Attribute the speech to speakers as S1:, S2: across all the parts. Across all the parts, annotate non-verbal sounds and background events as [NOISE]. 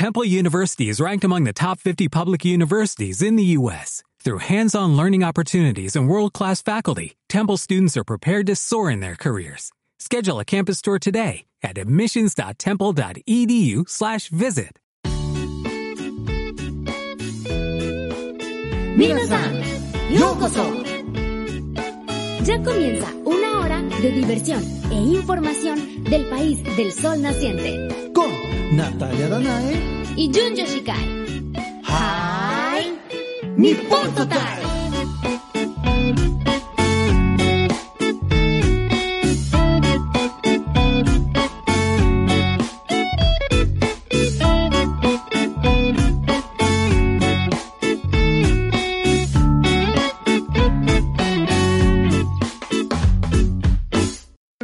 S1: Temple University is ranked among the top 50 public universities in the U.S. Through hands-on learning opportunities and world-class faculty, Temple students are prepared to soar in their careers. Schedule a campus tour today at admissions.temple.edu/visit.
S2: Minasan, ¡Yokoso! Ya comienza una hora de diversión e información del país del sol naciente.
S3: Con Natalia Danae
S2: y Jun Yoshikai.
S3: ¡Hi!
S2: ¡Nippon Total!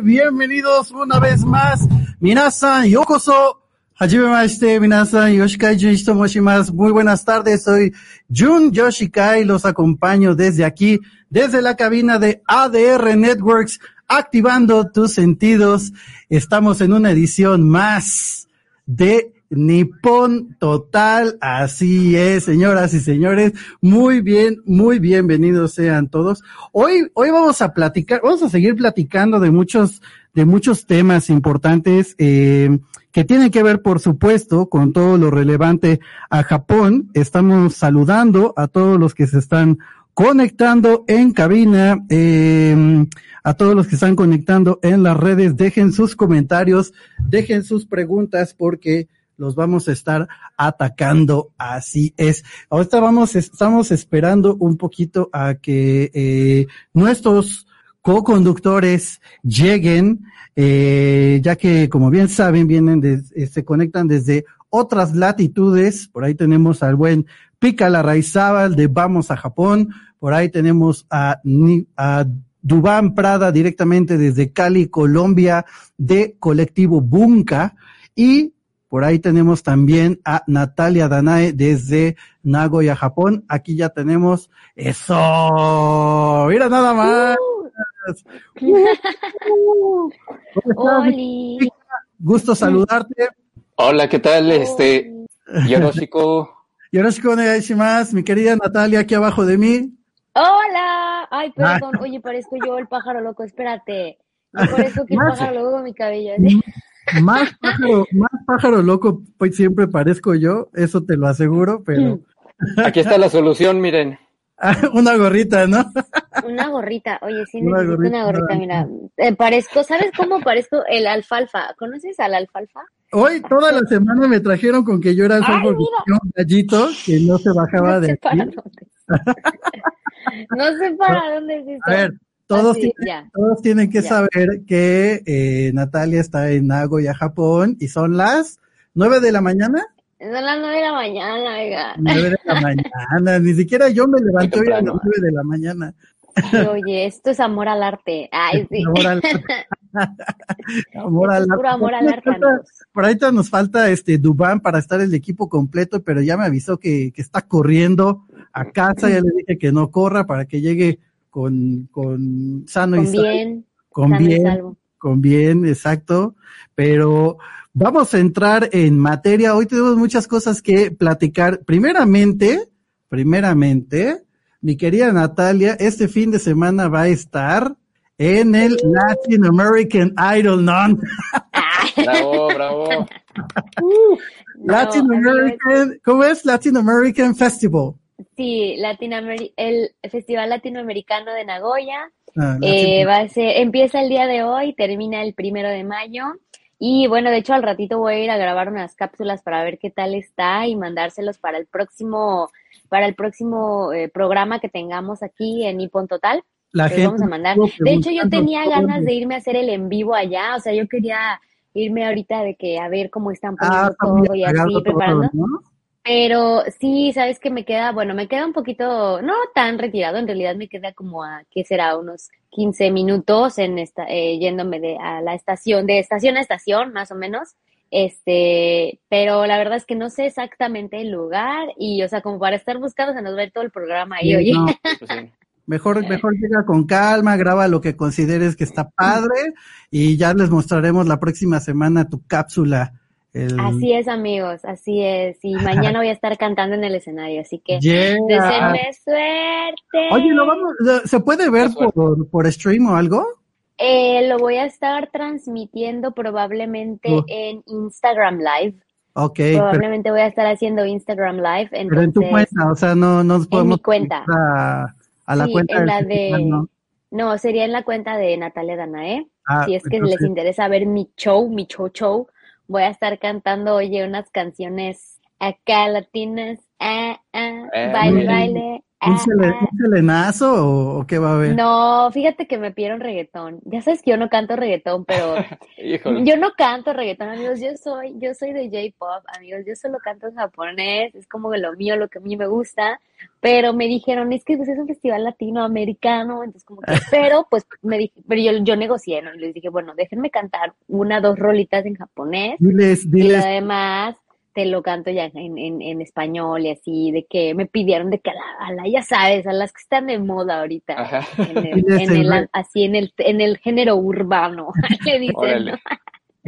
S3: Bienvenidos una vez más. Minasan, yokoso. Hajime maste, minasan, Yoshikai Junichi Tomoshimasu. Muy buenas tardes, soy Jun Yoshikai, los acompaño desde aquí, desde la cabina de ADR Networks, activando tus sentidos. Estamos en una edición más de Nippon Total, así es, señoras y señores, muy bien, muy bienvenidos sean todos. Hoy, hoy vamos a platicar, vamos a seguir platicando de muchos, de muchos temas importantes, eh, que tienen que ver, por supuesto, con todo lo relevante a Japón. Estamos saludando a todos los que se están conectando en cabina, eh, a todos los que están conectando en las redes, dejen sus comentarios, dejen sus preguntas, porque los vamos a estar atacando, así es. Ahorita vamos, estamos esperando un poquito a que eh, nuestros co-conductores lleguen, eh, ya que como bien saben, vienen de, eh, se conectan desde otras latitudes. Por ahí tenemos al buen Pica Larraizábal de Vamos a Japón. Por ahí tenemos a, a Dubán Prada directamente desde Cali, Colombia, de Colectivo Bunka. Y por ahí tenemos también a Natalia Danae desde Nagoya, Japón. Aquí ya tenemos eso. Mira nada más. ¿Cómo [LAUGHS]
S4: Oli.
S3: Gusto saludarte.
S5: Hola, ¿qué tal? Este, Yoroshiko.
S3: Yoroshiku onegaishimasu, mi querida Natalia, aquí abajo de mí.
S4: Hola. Ay, perdón. Oye, parezco yo el pájaro loco. Espérate. Yo parezco que el
S3: Más-
S4: pájaro loco con mi cabello.
S3: Más pájaro, más pájaro loco, pues siempre parezco yo, eso te lo aseguro, pero [LAUGHS]
S5: Aquí está la solución, miren. [LAUGHS]
S3: una gorrita, ¿no?
S4: Una gorrita. Oye, sí
S3: Una
S4: necesito
S3: gorrita,
S4: una gorrita. Mira, Eh, parezco, ¿sabes cómo parezco el alfalfa? ¿Conoces al alfalfa?
S3: Hoy toda la semana me trajeron con que yo era tenía un gallito que no se bajaba
S4: No
S3: de
S4: sé para
S3: aquí.
S4: dónde. [LAUGHS] No sé para dónde es esto.
S3: A ver, todos,
S4: Así,
S3: tienen,
S4: ya.
S3: todos tienen que
S4: Ya.
S3: saber que eh, Natalia está en Nagoya, Japón, y son las nueve de la mañana.
S4: Son las nueve de la mañana, oiga.
S3: Nueve de la mañana, ni siquiera yo me levanté hoy a las nueve de la mañana.
S4: Oye, esto es amor al arte. Ay, sí.
S3: Amor al amor
S4: Esto
S3: al
S4: puro amor al arte.
S3: Por ahorita nos falta este Dubán para estar el equipo completo, pero ya me avisó que, que está corriendo a casa, ya le dije que no corra para que llegue con, con sano y
S4: Con
S3: salvo.
S4: bien.
S3: Con
S4: sano y
S3: bien,
S4: salvo.
S3: con bien, exacto. Pero vamos a entrar en materia. Hoy tenemos muchas cosas que platicar. Primeramente, primeramente, mi querida Natalia, este fin de semana va a estar en el Latin American Idol, ¿no? [LAUGHS]
S5: Bravo, bravo.
S4: No,
S3: Latin American, ¿cómo es? Latin American Festival.
S4: Sí, Latinoameri- el Festival Latinoamericano de Nagoya
S3: Ah,
S4: eh, va a ser, empieza el día de hoy, termina el primero de mayo. Y bueno, de hecho al ratito voy a ir a grabar unas cápsulas para ver qué tal está y mandárselos para el próximo, para el próximo eh, programa que tengamos aquí en Nippon Total.
S3: la gente
S4: vamos a mandar. De hecho, yo tenía ganas de irme a hacer el en vivo allá, o sea, yo quería irme ahorita de que a ver cómo están
S3: Ah,
S4: poniendo
S3: muy
S4: todo y así
S3: todo,
S4: preparando.
S3: ¿no?
S4: Pero sí, sabes que me queda, bueno, me queda un poquito, no tan retirado, en realidad me queda como a, ¿qué será? Unos 15 minutos en esta, eh, yéndome de, a la estación, de estación a estación, más o menos. Este, pero la verdad es que no sé exactamente el lugar y, o sea, como para estar buscando se nos va a ir todo el programa ahí,
S3: Sí,
S4: oye.
S3: no, [LAUGHS]
S5: Pues sí.
S3: Mejor, mejor llega con calma, graba lo que consideres que está padre y ya les mostraremos la próxima semana tu cápsula el-
S4: Así es, amigos, así es. Y mañana voy a estar cantando en el escenario, así que
S3: Yeah.
S4: deseenme suerte.
S3: Oye, lo vamos, ¿se puede ver por, por stream o algo?
S4: Eh, lo voy a estar transmitiendo probablemente
S3: Oh.
S4: en Instagram Live.
S3: Ok, pero,
S4: Probablemente voy a estar haciendo Instagram Live.
S3: pero en tu cuenta, o sea, no nos podemos
S4: mi cuenta.
S3: a, a la
S4: Sí,
S3: cuenta
S4: en
S3: del
S4: la
S3: festival,
S4: de-
S3: ¿no?
S4: No, sería en la cuenta de Natalia Danae.
S3: Ah,
S4: si es que
S3: entonces-
S4: les interesa ver mi show, mi show show, voy a estar cantando, oye, unas canciones acá latinas, ah, ah,
S5: Eh,
S4: baile, baile,
S3: ¿Un, sele-
S4: ah.
S3: un selenazo o, o qué va a haber?
S4: No, fíjate que me pidieron reggaetón. Ya sabes que yo no canto reggaetón, pero [LAUGHS] yo no canto reggaetón, amigos. Yo soy, yo soy de J-pop, amigos. Yo solo canto en japonés, es como lo mío, lo que a mí me gusta. Pero me dijeron, es que pues, es un festival latinoamericano, entonces como que, [LAUGHS] pero pues me dije, pero yo, yo negocié, ¿no? Y les dije, bueno, déjenme cantar una, dos rolitas en japonés
S3: Diles,
S4: y
S3: diles,
S4: lo demás te lo canto ya en, en, en español y así, de que me pidieron de que a la, a la- ya sabes, a las que están de moda ahorita,
S5: Ajá.
S4: en el, [LAUGHS] en así en el, en el género urbano, [LAUGHS] le dicen,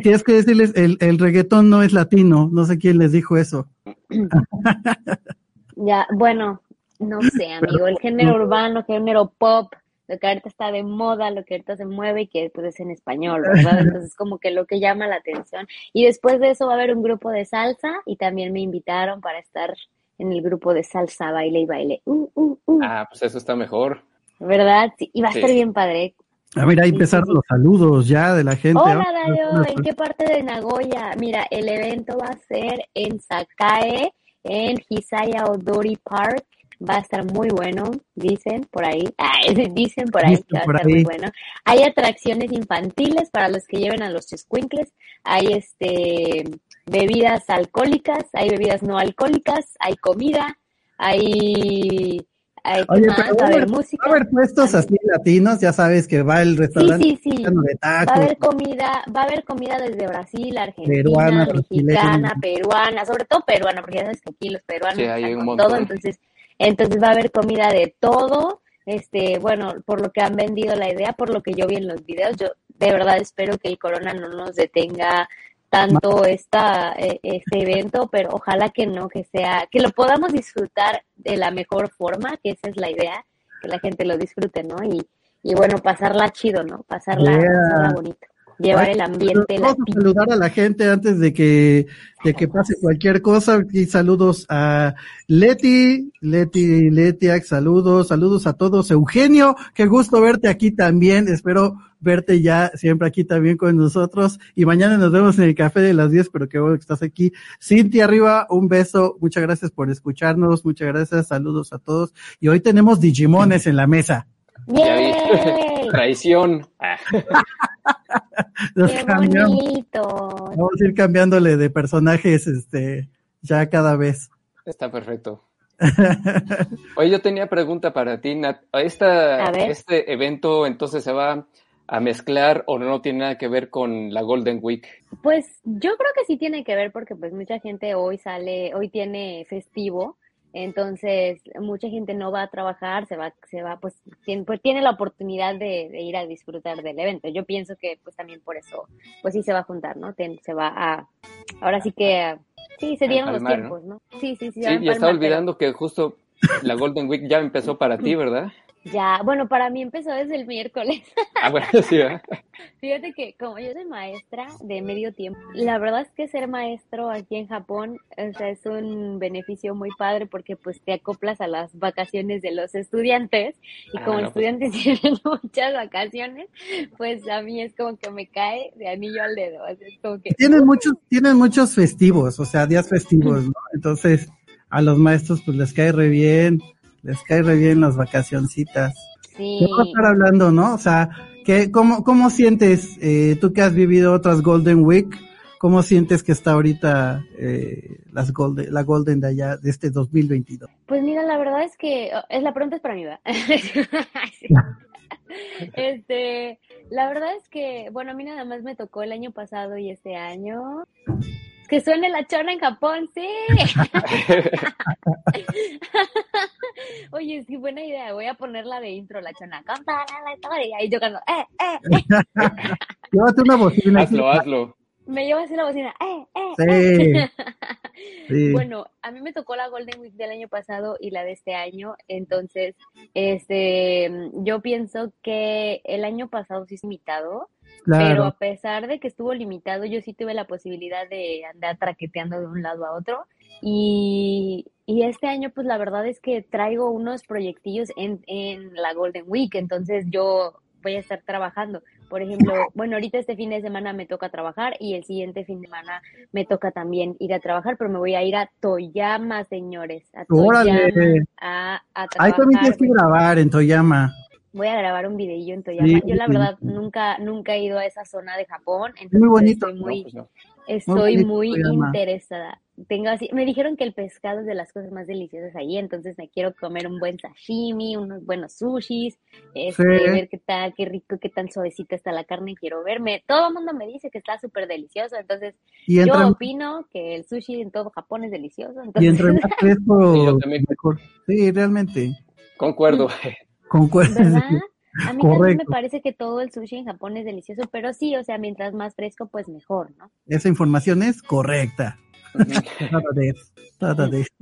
S3: tienes [LAUGHS] que decirles, el, el reggaetón no es latino, no sé quién les dijo eso.
S4: Ya, bueno, no sé, amigo, el género urbano, género pop, lo que ahorita está de moda, lo que ahorita se mueve y que pues es en español, [LAUGHS] ¿verdad? Entonces como que lo que llama la atención. Y después de eso va a haber un grupo de salsa y también me invitaron para estar en el grupo de salsa, baile y baile. Uh, uh, uh.
S5: Ah, pues eso está mejor.
S4: ¿Verdad? Sí, y va a
S5: Sí.
S4: estar bien padre.
S3: A ver, ahí empezaron
S4: sí.
S3: los saludos ya de la gente.
S4: Hola Dario, ¿en qué parte de Nagoya? Mira, el evento va a ser en Sakae, en Hisaya Odori Park. Va a estar muy bueno, dicen por ahí. [LAUGHS] Ay, dicen por ahí
S3: Dicen
S4: que va a estar
S3: ahí.
S4: muy bueno. Hay atracciones infantiles para los que lleven a los chescuincles. Hay este bebidas alcohólicas, hay bebidas no alcohólicas, hay comida, hay, hay Va a haber música.
S3: va a haber puestos así latinos, ya sabes que va el
S4: Sí,
S3: restaurante
S4: sí, sí.
S3: de
S4: Va a haber comida, va a haber comida desde Brasil, Argentina,
S3: Peruana,
S4: mexicana,
S3: brasileña.
S4: peruana, sobre todo peruana, porque ya sabes que aquí los peruanos
S5: Sí, hay
S4: están
S5: un
S4: con
S5: montón.
S4: todo, entonces, entonces va a haber comida de todo, este, bueno, por lo que han vendido la idea, por lo que yo vi en los videos, yo de verdad espero que el corona no nos detenga tanto esta, eh, este evento, pero ojalá que no, que sea, que lo podamos disfrutar de la mejor forma, que esa es la idea, que la gente lo disfrute, ¿no? Y, y bueno, pasarla chido, ¿no? Pasarla,
S3: Yeah.
S4: pasarla bonito. Llevar
S3: Ay,
S4: el ambiente
S3: Vamos a saludar a la gente antes de que, de que pase cualquier cosa. Y saludos a Leti, Leti, Letiac, saludos, saludos a todos. Eugenio, qué gusto verte aquí también. Espero verte ya siempre aquí también con nosotros. Y mañana nos vemos en el café de las 10, pero qué bueno que estás aquí. Cintia arriba, un beso. Muchas gracias por escucharnos. Muchas gracias. Saludos a todos. Y hoy tenemos Digimones en la mesa.
S4: ¡Yay! [LAUGHS]
S5: Traición. [LAUGHS] [LAUGHS]
S3: Nos
S4: ¡Qué
S3: cambiamos.
S4: bonito!
S3: Vamos a ir cambiándole de personajes, este, ya cada vez.
S5: está perfecto. [LAUGHS] Oye, yo tenía pregunta para ti, Nat. Esta. ¿Este evento entonces se va a mezclar o no tiene nada que ver con la Golden Week?
S4: Pues yo creo que sí tiene que ver porque pues mucha gente hoy sale, hoy tiene festivo, entonces mucha gente no va a trabajar, se va, se va, pues tiene, pues, tiene la oportunidad de, de ir a disfrutar del evento. Yo pienso que pues también por eso, pues sí se va a juntar, ¿no? Ten- se va a, ahora sí que, sí, se dieron los tiempos, ¿no? Sí, sí, sí.
S5: Sí,
S4: a
S5: y estaba
S4: pero-
S5: olvidando que justo la Golden Week ya empezó para ti, ¿verdad?
S4: Ya, bueno, para mí empezó desde el miércoles.
S5: Ah, bueno, [LAUGHS] sí, ¿verdad?
S4: Fíjate que como yo soy maestra de medio tiempo, la verdad es que ser maestro aquí en Japón, o sea, es un beneficio muy padre porque pues te acoplas a las vacaciones de los estudiantes y
S5: Ah,
S4: como
S5: no, pues.
S4: estudiantes [LAUGHS] tienen muchas vacaciones, pues a mí es como que me cae de anillo al dedo, o sea, es como que
S3: Tienen muchos, tienen muchos festivos, o sea, días festivos, ¿no? Entonces, a los maestros pues les cae re bien, les cae re bien las vacacioncitas.
S4: sí,
S3: ¿Qué vamos a estar hablando, no? O sea, ¿qué, cómo, ¿cómo sientes, eh, tú que has vivido otras Golden Week, cómo sientes que está ahorita eh, las Golden, la Golden de allá, de este 2022?
S4: Pues mira, la verdad es que oh, es la pregunta es para mí, ¿verdad? [LAUGHS] Sí. [LAUGHS] Este, la verdad es que, bueno, a mí nada más me tocó el año pasado y este año. Que suene la chona en Japón, sí. [LAUGHS] Oye, sí, buena idea. Voy a ponerla de intro, la chona. Contará la historia. Y yo cuando, eh, eh, eh. [LAUGHS]
S3: Llévate una bocina.
S5: hazlo, hazlo.
S4: Me lleva así la bocina. ¡Eh, eh,
S3: Sí.
S4: eh! [LAUGHS]
S3: Sí.
S4: Bueno, a mí me tocó la Golden Week del año pasado y la de este año, entonces, este, yo pienso que el año pasado sí es limitado, pero a pesar de que estuvo limitado, yo sí tuve la posibilidad de andar traqueteando de un lado a otro y, y este año, pues la verdad es que traigo unos proyectillos en, en la Golden Week, entonces yo voy a estar trabajando. Por ejemplo, bueno, ahorita este fin de semana me toca trabajar y el siguiente fin de semana me toca también ir a trabajar, pero me voy a ir a Toyama, señores, a
S3: Órale.
S4: Toyama a, a
S3: Ahí también tienes que grabar en Toyama.
S4: voy a grabar un videillo en Toyama.
S3: Sí,
S4: Yo la
S3: sí,
S4: verdad
S3: sí.
S4: nunca nunca he ido a esa zona de Japón,
S3: Muy
S4: entonces
S3: bonito.
S4: estoy
S5: No,
S4: muy
S5: pues no.
S4: Estoy muy interesada. Tengo así, me dijeron que el pescado es de las cosas más deliciosas ahí, entonces me quiero comer un buen sashimi, unos buenos sushis, este,
S3: Sí.
S4: ver qué tal, qué rico, qué tan suavecita está la carne, quiero verme. Todo el mundo me dice que está súper delicioso, entonces
S3: Y
S4: yo opino que el sushi en todo Japón es delicioso,
S3: y
S4: entonces
S3: entre más [LAUGHS] fresco,
S5: Sí,
S3: mejor. Sí, realmente.
S5: Concuerdo.
S3: Concuerdo.
S4: ¿verdad? [LAUGHS] A mí también me parece que todo el sushi en Japón es delicioso, pero sí, o sea, mientras más fresco, pues mejor, ¿no?
S3: Esa información es correcta. Nada de eso. Nada de eso.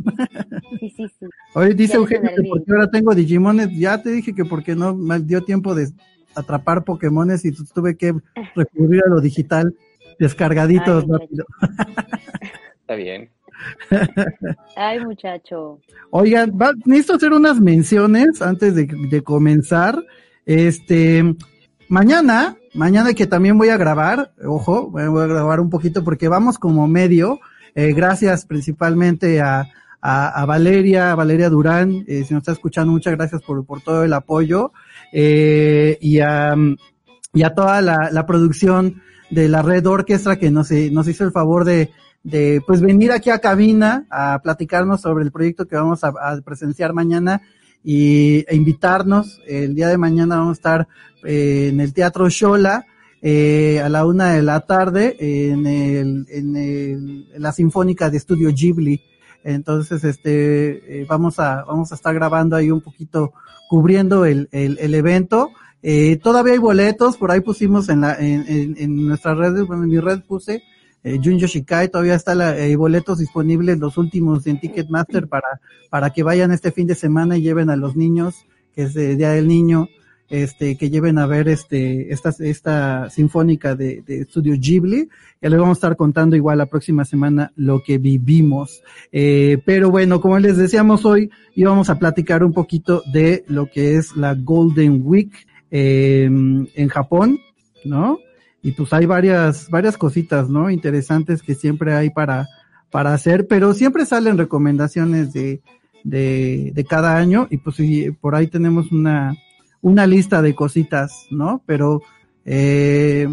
S4: Sí, sí, sí.
S3: Oye, dice
S4: Ya
S3: Eugenio que porque ahora tengo Digimones. Ya te dije que porque no me dio tiempo de atrapar Pokémones y tuve que recurrir a lo digital, descargaditos
S4: Ay,
S3: rápido.
S5: Está bien.
S4: Ay, muchacho.
S3: Oigan, va- necesito hacer unas menciones antes de, de comenzar. Este, mañana, mañana que también voy a grabar, ojo, voy a grabar un poquito porque vamos como medio, eh, gracias principalmente a, a, Valeria, Valeria Durán, eh, si nos está escuchando, muchas gracias por, por todo el apoyo, eh, y a, y a toda la, la producción de la Red Orquestra que nos, eh, nos hizo el favor de, de pues venir aquí a cabina a platicarnos sobre el proyecto que vamos a presenciar mañana y e invitarnos. El día de mañana vamos a estar eh, en el Teatro Shola eh, a la una de la tarde en, el, en, el, la Sinfónica de Estudio Ghibli. Entonces, este, eh, vamos a, vamos a estar grabando ahí un poquito, cubriendo el, el, el evento. Eh, todavía hay boletos, por ahí pusimos en la, en, en, en nuestra bueno, en mi red puse, eh, Jun Yoshikai, todavía está la, eh, boletos disponibles, los últimos en Ticketmaster para, para que vayan este fin de semana y lleven a los niños, que es el Día del Niño, este, que lleven a ver este, esta, esta sinfónica de, de Estudio Ghibli. Ya les vamos a estar contando igual la próxima semana lo que vivimos. Eh, pero bueno, como les decíamos hoy, íbamos a platicar un poquito de lo que es la Golden Week eh, en Japón, ¿no? Y pues hay varias, varias cositas, ¿no? Interesantes que siempre hay para, para hacer, pero siempre salen recomendaciones de, de, de cada año y pues sí, por ahí tenemos una, una lista de cositas, ¿no? Pero, eh,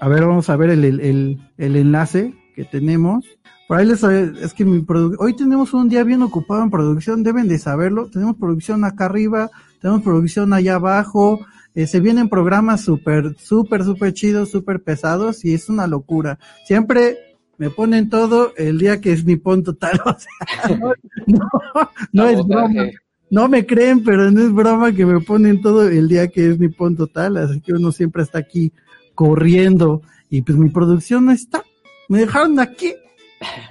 S3: a ver, vamos a ver el, el, el, el enlace que tenemos. Por ahí les, es que mi hoy tenemos un día bien ocupado en producción, deben de saberlo. Tenemos producción acá arriba, tenemos producción allá abajo, eh, se vienen programas súper, súper, súper chidos, súper pesados y es una locura. Siempre me ponen todo el día que es Nippon Total, [LAUGHS] o sea, no, no, no es broma. No me creen, pero no es broma que me ponen todo el día que es Nippon Total, así que uno siempre está aquí corriendo y pues mi producción no está. Me dejaron aquí.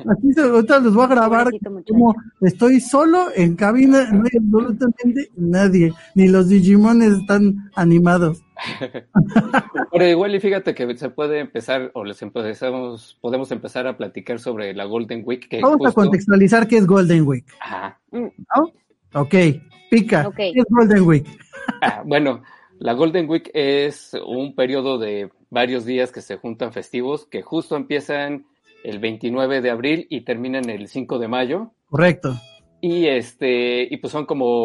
S3: Aquí se, ahorita les voy a grabar como estoy solo en cabina, no hay absolutamente nadie, ni los Digimones están animados. [LAUGHS]
S5: Pero igual y fíjate que se puede empezar, o les empezamos, podemos empezar a platicar sobre la Golden Week, que
S3: Vamos a
S5: justo-
S3: contextualizar qué es Golden Week,
S5: Ajá.
S3: ¿no? Ok, pica,
S4: Ok.
S3: ¿qué es Golden Week? [LAUGHS]
S5: Ah, bueno, la Golden Week es un periodo de varios días que se juntan festivos, que justo empiezan el 29 de abril y terminan el 5 de mayo.
S3: Correcto.
S5: Y este, y pues son como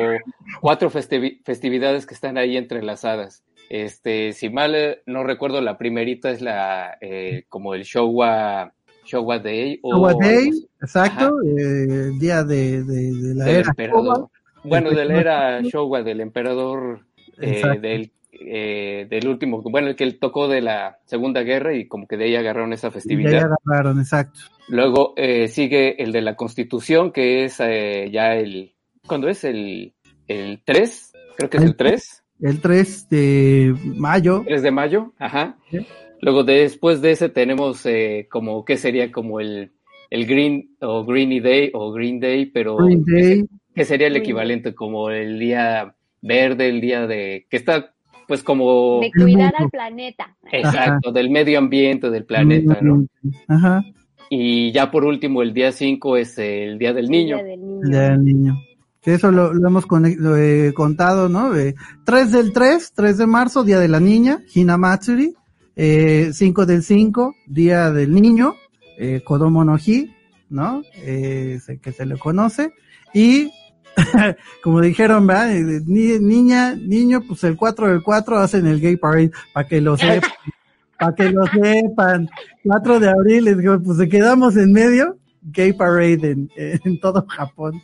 S5: cuatro festivi- festividades que están ahí entrelazadas. Este, si mal eh, no recuerdo, la primerita es la eh, como el Showa, Showa Day o
S3: Showa Day, exacto, eh, el día de, de, de la
S5: del
S3: era
S5: emperador.
S3: Showa.
S5: Bueno, de la era Showa, del emperador eh, del, eh, del último, bueno, el que él tocó de la Segunda Guerra y como que de ahí agarraron esa
S3: Y de ahí
S5: festividad.
S3: agarraron, exacto.
S5: Luego eh, sigue el de la Constitución, que es eh, ya el, ¿cuándo es? El, el 3, creo que es
S3: El
S5: el 3,
S3: El 3 de mayo,
S5: 3 de mayo, ajá.
S3: Sí.
S5: Luego después de ese tenemos eh, como, ¿qué sería como el, el Green o Greeny Day o Green Day? Pero
S3: Green Day.
S5: que sería el equivalente como el día verde, el día de, que está pues como,
S4: De cuidar al planeta.
S5: exacto, del medio ambiente, del planeta, ¿no?
S3: Ajá,
S5: Y ya por último, el día 5 es el Día del Niño.
S4: Día del niño.
S3: el día del niño. Que eso lo, lo hemos conec- lo he contado, ¿no? Eh, 3 del 3, 3 de marzo, Día de la Niña, Hinamatsuri. Eh, 5 del 5, Día del Niño, eh, Kodomo no Hi, ¿no? Eh, se- que se le conoce. Y, [LAUGHS] como dijeron, ¿verdad? Ni- niña, niño, pues el 4 del 4 hacen el Gay Parade, para que lo sepan. [LAUGHS] para que lo sepan. 4 de abril, les digo, pues se quedamos en medio, Gay Parade en, en todo Japón.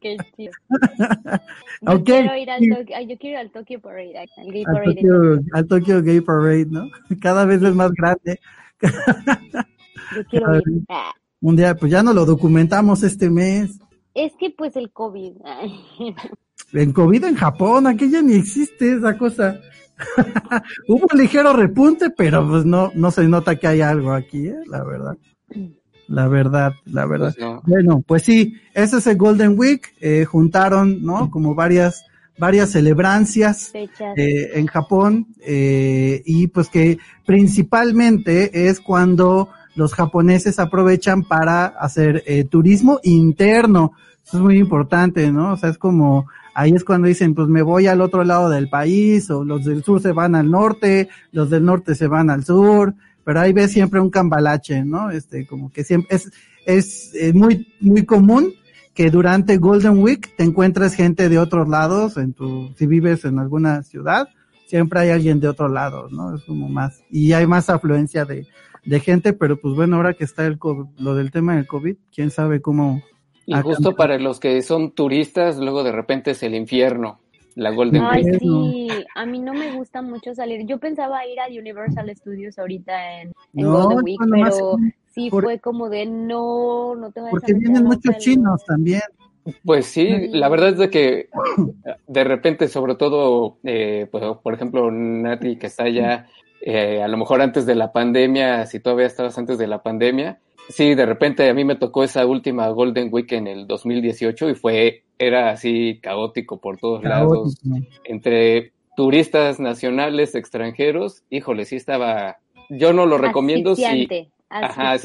S4: Qué chido. [LAUGHS] Yo quiero ir al Tokyo, yo quiero ir al Tokyo Parade, al Gay
S3: Al
S4: Parade.
S3: Tokyo, al Tokyo Gay Parade, ¿no? Cada vez es más grande.
S4: Yo quiero ir. Ah,
S3: Un día, pues ya no lo documentamos este mes.
S4: Es que pues el COVID. [LAUGHS]
S3: En COVID en Japón, aquí ya ni existe esa cosa. [LAUGHS] Hubo un ligero repunte, pero pues no, no se nota que hay algo aquí, ¿eh? La verdad. La verdad, la verdad.
S5: Pues no.
S3: Bueno, pues sí, ese es el Golden Week. Eh, juntaron, ¿no? Como varias, varias celebrancias. Eh, en Japón eh, y pues que principalmente es cuando los japoneses aprovechan para hacer eh, turismo interno. Eso es muy importante, ¿no? O sea, es como ahí es cuando dicen, pues me voy al otro lado del país o los del sur se van al norte, los del norte se van al sur, pero ahí ves siempre un cambalache, ¿no? Este, como que siempre es es muy muy común que durante Golden Week te encuentres gente de otros lados, en tu, si vives en alguna ciudad, siempre hay alguien de otro lado, ¿no? Es como más, y hay más afluencia de, de gente, pero pues bueno, ahora que está el COVID, lo del tema del COVID, quién sabe cómo.
S5: Y justo para los que son turistas, luego de repente es el infierno, la Golden
S4: Ay,
S5: Week.
S4: sí, a mí no me gusta mucho salir. Yo pensaba ir a Universal Studios ahorita en, en
S3: No,
S4: Golden Week,
S3: más
S4: pero
S3: sí, por-
S4: fue como de no, no te vayas
S3: porque
S4: a
S3: vienen muchos chinos también.
S5: Pues sí, la verdad es de que de repente, sobre todo, eh, pues, por ejemplo, Nati, que está allá, eh, a lo mejor antes de la pandemia, si todavía estabas antes de la pandemia, sí, de repente a mí me tocó esa última Golden Week en el 2018 y fue, era así caótico por todos lados, entre turistas nacionales, extranjeros, híjole, sí estaba, yo no lo recomiendo si,
S4: Asfixiante,
S5: Ajá,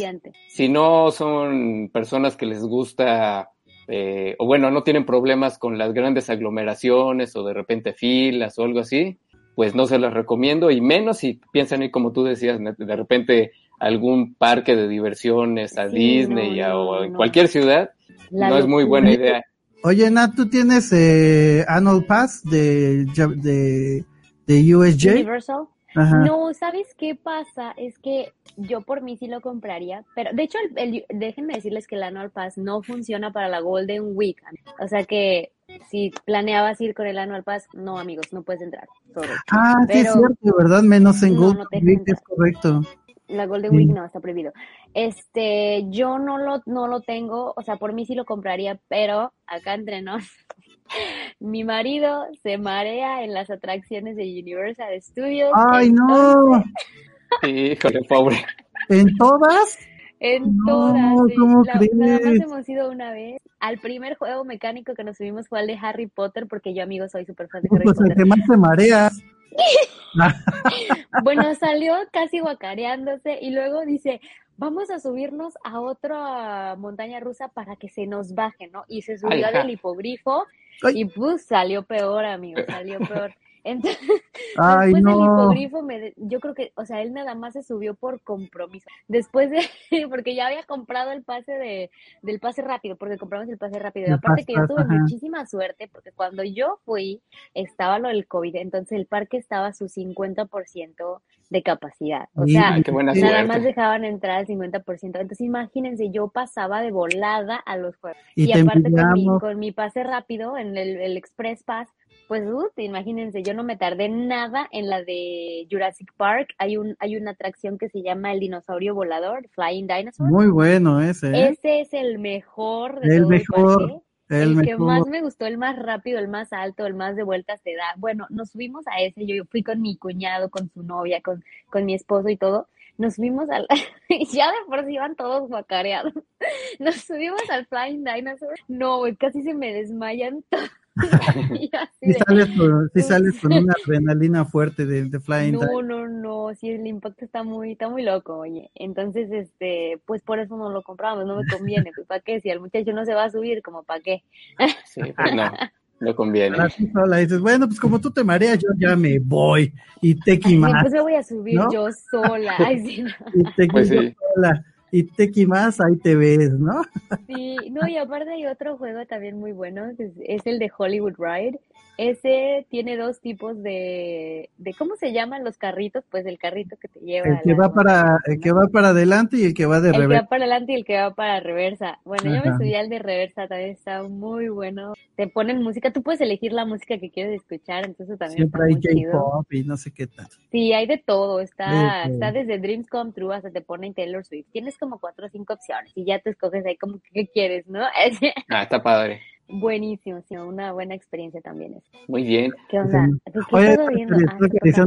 S5: si no son personas que les gusta, eh, o bueno, no tienen problemas con las grandes aglomeraciones o de repente filas o algo así, pues no se las recomiendo y menos si piensan ir como tú decías, de repente a algún parque de diversiones, a
S4: Sí,
S5: Disney
S4: no,
S5: a-
S4: no,
S5: o en
S4: no.
S5: cualquier ciudad,
S4: La
S5: no es muy buena idea.
S3: Oye, Nat, ¿tú tienes eh, Annual Pass de, de, de USJ?
S4: Universal.
S3: Ajá.
S4: No, ¿sabes qué pasa? Es que yo por mí sí lo compraría, pero de hecho, el, el- déjenme decirles que el Annual Pass no funciona para la Golden Week. O sea que si planeabas ir con el Annual Pass, no, amigos, no puedes entrar. Sorry.
S3: Ah, sí es cierto, ¿verdad? Menos en
S4: No,
S3: Golden
S4: no
S3: Week, es correcto.
S4: La Golden
S3: Sí.
S4: Week no, está prohibido. Este, yo no lo, no lo tengo, o sea, por mí sí lo compraría, pero acá entre nos, [LAUGHS] mi marido se marea en las atracciones de Universal Studios.
S3: ¡Ay, no!
S4: entonces-
S5: Híjole, pobre.
S3: ¿En todas?
S4: En
S3: No,
S4: todas.
S3: ¿cómo
S4: La- Nada más hemos ido una vez. Al primer juego mecánico que nos subimos fue al de Harry Potter, porque yo, amigo, soy súper fan de Harry
S3: Pues el
S4: Potter.
S3: que más te mareas. [LAUGHS]
S4: Bueno, salió casi guacareándose y luego dice, vamos a subirnos a otra montaña rusa para que se nos baje, ¿no? Y se subió
S5: Ajá.
S4: del hipogrifo
S3: Ay.
S4: y pues salió peor, amigo, salió [LAUGHS] peor. Entonces, [LAUGHS]
S3: Ay,
S4: después del
S3: no.
S4: hipogrifo, me, yo creo que, o sea, él nada más se subió por compromiso. Después de, [LAUGHS] porque ya había comprado el pase de, del pase rápido, porque compramos el pase rápido. Y
S3: El
S4: aparte
S3: Fast
S4: que yo tuve
S3: ajá.
S4: muchísima suerte, porque cuando yo fui, estaba lo del COVID, entonces el parque estaba a su 50% de capacidad. O sea, nada
S5: suerte.
S4: más dejaban entrar al 50%. Entonces imagínense, yo pasaba de volada a los juegos.
S3: Y
S4: Y,
S3: te
S4: aparte con mi, con mi pase rápido en el, el Express Pass, pues uh, imagínense, yo no me tardé nada en la de Jurassic Park. Hay un hay una atracción que se llama el dinosaurio volador, Flying Dinosaur.
S3: Muy bueno ese, ¿eh?
S4: Ese es el mejor de
S3: El
S4: todo
S3: mejor.
S4: parque. El, que más me gustó, el más rápido, el más alto, el más de vueltas te da. Bueno, nos subimos a ese, yo fui con mi cuñado, con su novia, con, con mi esposo y todo. Nos subimos al, [LAUGHS] ya de por sí iban todos guacareados. [LAUGHS] Nos subimos al Flying Dinosaur. No, casi se me desmayan [LAUGHS] todos. [LAUGHS]
S3: Si sales, con, [LAUGHS] sales con una adrenalina fuerte de, de Flying
S4: No, no, no, sí, el impacto está muy, está muy loco, oye. Entonces, este, pues por eso no lo compramos, no me conviene, pues para qué, si el muchacho no se va a subir, como para qué. [LAUGHS]
S5: Sí, pues no. No conviene.
S3: sola dices, bueno, pues como tú te mareas, yo ya me voy. Y te más.
S4: Pues me voy a subir yo sola. Ay, sí, no.
S3: Y te pues sí. sola y Tequi más, ahí te ves, ¿no?
S4: Sí, no, y aparte hay otro juego también muy bueno, que es, el de Hollywood Ride. Ese tiene dos tipos de, de, ¿cómo se llaman los carritos? Pues el carrito que te lleva.
S3: El que va para, el que va para adelante y el que va de reversa.
S4: El que va para adelante y el que va para reversa. Bueno, yo me subí al de reversa, también está muy bueno. Te ponen música, tú puedes elegir la música que quieres escuchar, entonces también
S3: Siempre hay J-pop y no sé qué tal.
S4: Sí, hay de todo, está, está desde Dreams Come True hasta te ponen Taylor Swift. Tienes como cuatro o cinco opciones y ya te escoges ahí como que quieres, ¿no? [LAUGHS]
S5: ah, está padre.
S4: Buenísimo, sí, una buena experiencia también es.
S5: Muy bien.
S4: ¿Qué onda?
S3: ¿Qué estás viendo?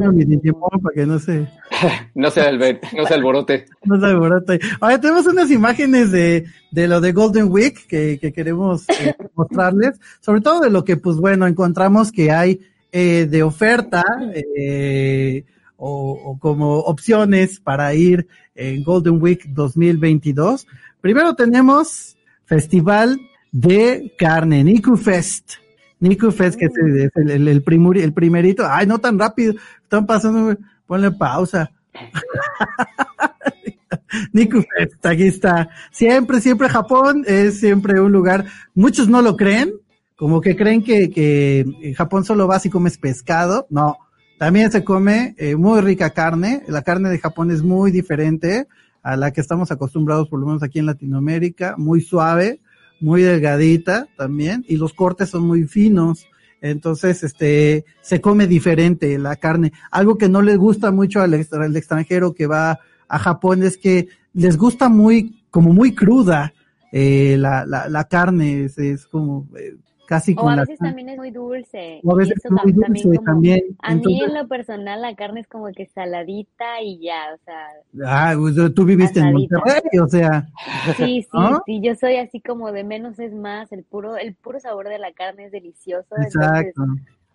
S3: Ah, mi para que no se... [LAUGHS]
S5: no se, no se alborote. [LAUGHS]
S3: no se alborote. Oye, tenemos unas imágenes de, de lo de Golden Week que, que queremos eh, [LAUGHS] mostrarles, sobre todo de lo que, pues bueno, encontramos que hay eh, de oferta, eh, o, o, como opciones para ir en Golden Week 2022. Primero tenemos Festival de Carne, Niku Fest. Niku Fest, que es, el, primerito. Ay, no tan rápido. Están pasando. Ponle pausa. [LAUGHS] Niku Fest, aquí está. Siempre, siempre Japón es siempre un lugar. Muchos no lo creen, como que creen que, que Japón solo vas y comes pescado. No, también se come eh, muy rica carne. La carne de Japón es muy diferente a la que estamos acostumbrados, por lo menos aquí en Latinoamérica. Muy suave, muy delgadita también. Y los cortes son muy finos. Entonces, este, se come diferente la carne. Algo que no les gusta mucho al, extranjero que va a Japón es que les gusta muy, como muy cruda, eh, la, la, la carne. Es, es como, eh, casi
S4: o a veces también es muy dulce. O a veces es muy dulce también. A mí en lo personal la carne es como que saladita y ya, o sea.
S3: Ah, tú viviste en Monterrey, o sea.
S4: Sí, sí, [LAUGHS] sí, yo soy así como de menos es más, el puro, el puro sabor de la carne es delicioso.
S3: Exacto.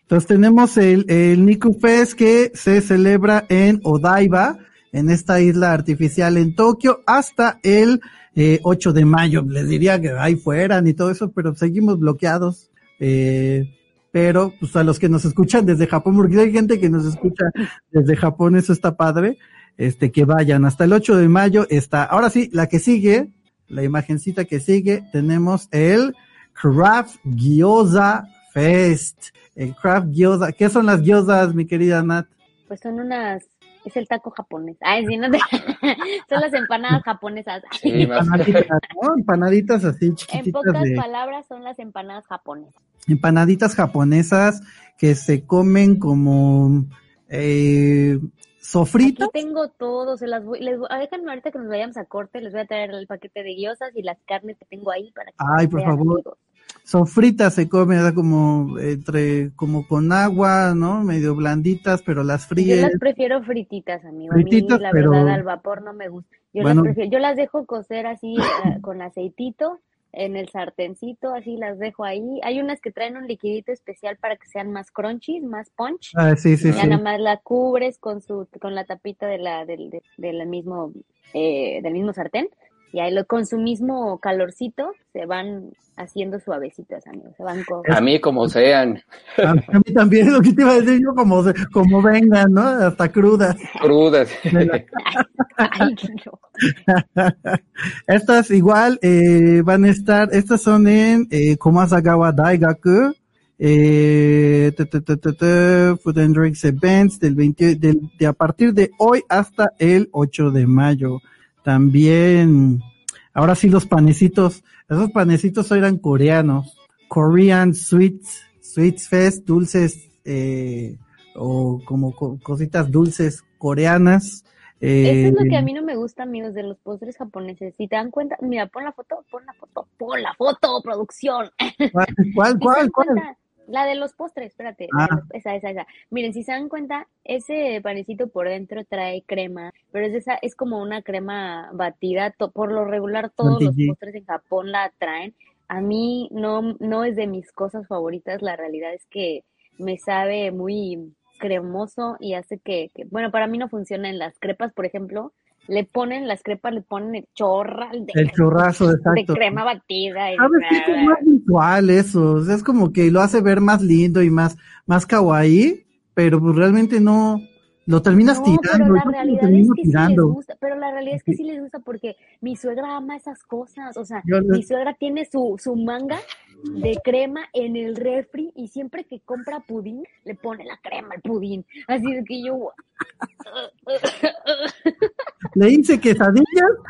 S3: Entonces, tenemos el, el Niku Fest que se celebra en Odaiba, en esta isla artificial en Tokio, hasta el eh, 8 de mayo. Les diría que ahí fueran y todo eso, pero seguimos bloqueados. Eh, pero pues a los que nos escuchan desde Japón, porque hay gente que nos escucha desde Japón, eso está padre, este, que vayan. Hasta el 8 de mayo está. Ahora sí, la que sigue, la imagencita que sigue, tenemos el Craft Gyoza Fest. El Craft Gyoza. ¿Qué son las gyozas, mi querida Nat?
S4: Pues son unas es el taco japonés. Ay, sí, no [LAUGHS] son las empanadas japonesas.
S3: empanaditas, ¿no? Empanaditas así chiquititas.
S4: En pocas palabras son las empanadas japonesas.
S3: Empanaditas japonesas que se comen como eh, sofritos.
S4: Aquí tengo todo, se las voy, les voy, déjenme ahorita que nos vayamos a corte, les voy a traer el paquete de guiosas y las carnes que tengo ahí para que
S3: Ay, por favor son fritas, se come, da como entre, como con agua, ¿no? Medio blanditas, pero las fríes.
S4: Yo las prefiero frititas, amigo. Frititas, a mí, la verdad, al vapor no me gusta. Yo las prefiero, yo las dejo cocer así eh, con aceitito en el sartencito, así las dejo ahí. Hay unas que traen un liquidito especial para que sean más crunchy, más punch.
S3: Ah, sí, sí,
S4: ya nada más la cubres con su, con la tapita de la, del, del mismo, eh, del mismo sartén y ahí lo, con su mismo calorcito se van haciendo suavecitos, amigos. Se van
S5: A mí como sean.
S3: A, mí también lo que te iba a decir yo, como, como vengan, ¿no? Hasta crudas.
S5: Crudas. [LAUGHS] [LAUGHS] [LAUGHS]
S3: estas igual eh, van a estar, estas son en eh, Komasagawa Daigaku. Eh, Food and Drinks Events del 20, del, de a partir de hoy hasta el 8 de mayo. También, ahora sí los panecitos, esos panecitos eran coreanos. Korean Sweets, Sweets Fest, dulces, eh, o como cositas dulces coreanas. Eh,
S4: Eso es lo que a mí no me gusta, amigos, de los postres japoneses. Si te dan cuenta, mira, pon la foto, pon la foto, pon la foto, producción.
S3: ¿Cuál, cuál, [LAUGHS] cuál?
S4: La de los postres, espérate,
S3: Ah.
S4: esa, esa, esa. Miren, si se dan cuenta, ese panecito por dentro trae crema, pero es esa, es como una crema batida. to- por lo regular, todos los postres en Japón la traen. A mí no, no es de mis cosas favoritas. La realidad es que me sabe muy cremoso y hace que, que- bueno, para mí no funciona en las crepas, por ejemplo. Le ponen las crepas, le ponen el chorral de,
S3: El churrazo,
S4: de crema batida. y
S3: ¿Sabes qué? Es más visual eso, o sea, es como que lo hace ver más lindo y más, más kawaii, pero pues realmente no, lo terminas
S4: No,
S3: tirando,
S4: pero la realidad es que sí les
S3: tirando.
S4: gusta, pero la realidad es que sí les gusta porque mi suegra ama esas cosas, o sea,
S3: Yo
S4: mi suegra tiene su, su manga de crema en el refri y siempre que compra pudín le pone la crema al pudín, así de que yo, [LAUGHS]
S3: Le hice quesadillas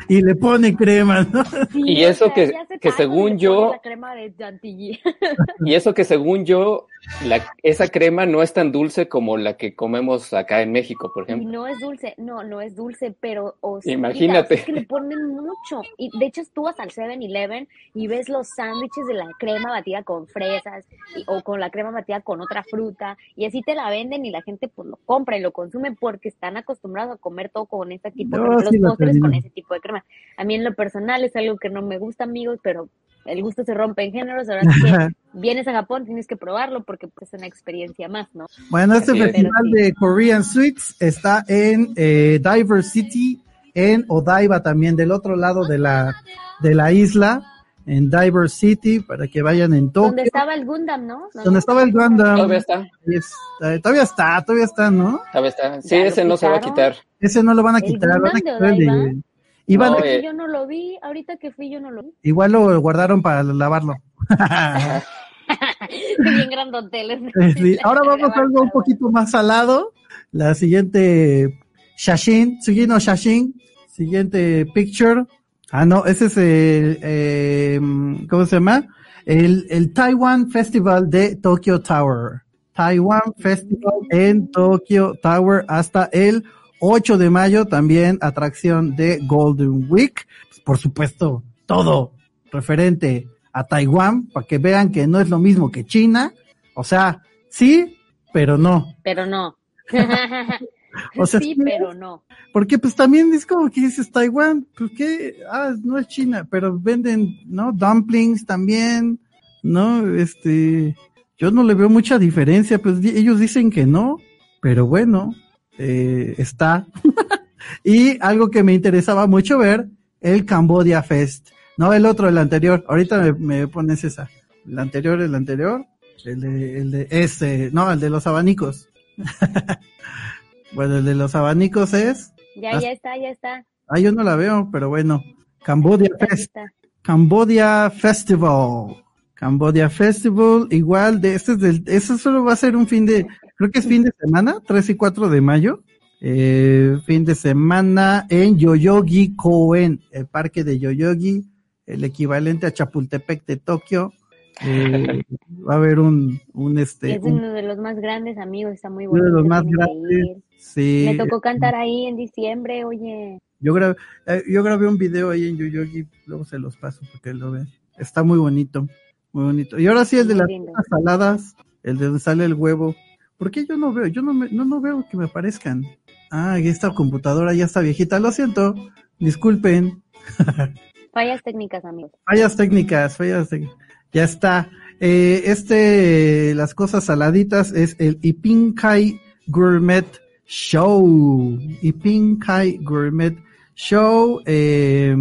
S3: y le pone crema, ¿no?
S4: sí,
S5: Y
S4: o
S5: eso
S4: sea,
S5: que- que
S4: y
S5: según
S4: le pone
S5: yo-
S4: la crema de chantilly. [LAUGHS]
S5: Y eso que según yo, la, esa crema no es tan dulce como la que comemos acá en México, por
S4: Y
S5: ejemplo.
S4: no es dulce, no, no es dulce, pero o sea,
S5: Imagínate.
S4: es que le ponen mucho. Y de hecho, tú vas al 7-Eleven y ves los sándwiches de la crema batida con fresas y- o con la crema batida con otra fruta y así te la venden y la gente pues lo compra y lo consume porque están acostumbrados a comer todo con este tipo de
S3: Yo
S4: crema,
S3: sí
S4: los
S3: lo
S4: postres con ese tipo de crema. A mí en lo personal es algo que no me gusta, amigos, pero el gusto se rompe en géneros. Ahora que vienes a Japón, tienes que probarlo porque pues, es una experiencia más, ¿no?
S3: Bueno, este festival
S4: Pero sí.
S3: de Korean Sweets está en eh, Diversity, en Odaiba también, del otro lado de la, de la isla, en Diversity, para que vayan en Tokio.
S4: Donde estaba el Gundam, ¿no?
S3: Donde estaba el Gundam.
S5: Todavía está,
S3: todavía está, todavía está, ¿no?
S5: todavía está. Sí,
S4: ¿Ya lo
S5: ese no se va a quitar.
S3: Ese no lo van a
S4: ¿El
S3: quitar, van a
S4: Gundam de
S3: quitar el de...
S4: Odaiba?
S3: Iban a-
S5: No, eh.
S4: Yo no lo vi, ahorita que fui yo no lo vi.
S3: igual lo guardaron para lavarlo. [LAUGHS]
S4: Bien grandoteles. [LAUGHS]
S3: Sí, Ahora vamos a algo un poquito más salado. La siguiente Shashin, Tsugino Shashin, siguiente picture. Ah, no, ese es el, eh, ¿cómo se llama? El, el Taiwan Festival de Tokyo Tower. Taiwan Festival en Tokyo Tower hasta el 8 de mayo, también atracción de Golden Week. Pues, por supuesto, todo referente a Taiwán, para que vean que no es lo mismo que China. O sea, sí, pero no.
S4: Pero no. [LAUGHS] [LAUGHS]
S3: O sea,
S4: sí, pero no.
S3: Porque pues también es como que dices Taiwán, pues que, ah, no es China, pero venden, ¿no? Dumplings también, ¿no? Este, yo no le veo mucha diferencia, pues di- ellos dicen que no, pero bueno, eh, está. [LAUGHS] y algo que me interesaba mucho ver, el Cambodia Fest, no el otro, el anterior, ahorita me, me pones esa, el anterior, el anterior, el de, el de este, no, el de los abanicos. [LAUGHS] bueno, el de los abanicos es,
S4: Ya, ya está, ya está.
S3: ah, yo no la veo, pero bueno, Cambodia
S4: Está,
S3: Fest. Cambodia Festival. Cambodia Festival, igual de este es del, eso solo va a ser un fin de, creo que es fin de semana, 3 y 4 de mayo. Eh, fin de semana en Yoyogi Koen, el parque de Yoyogi, el equivalente a Chapultepec de Tokio. Eh, va a haber un, un este,
S4: Es
S3: un-
S4: uno de los más grandes amigos, está muy
S3: uno
S4: bonito.
S3: de los más grandes. sí,
S4: Me tocó cantar ahí en diciembre, oye.
S3: Yo grabé, eh, yo grabé un video ahí en Yoyogi, luego se los paso porque lo ven. Está muy bonito, muy bonito. Y ahora sí el de las saladas, el de donde sale el huevo. ¿Por qué yo no veo? Yo no, me, no, no veo que me aparezcan. Ah, esta computadora ya está viejita, lo siento. Disculpen. [LAUGHS]
S4: Fallas técnicas, amigos.
S3: Fallas técnicas, fallas técnicas. Ya está. Eh, este, las cosas saladitas es el Ipinkai Gourmet Show. Ipinkai Gourmet Show. eh,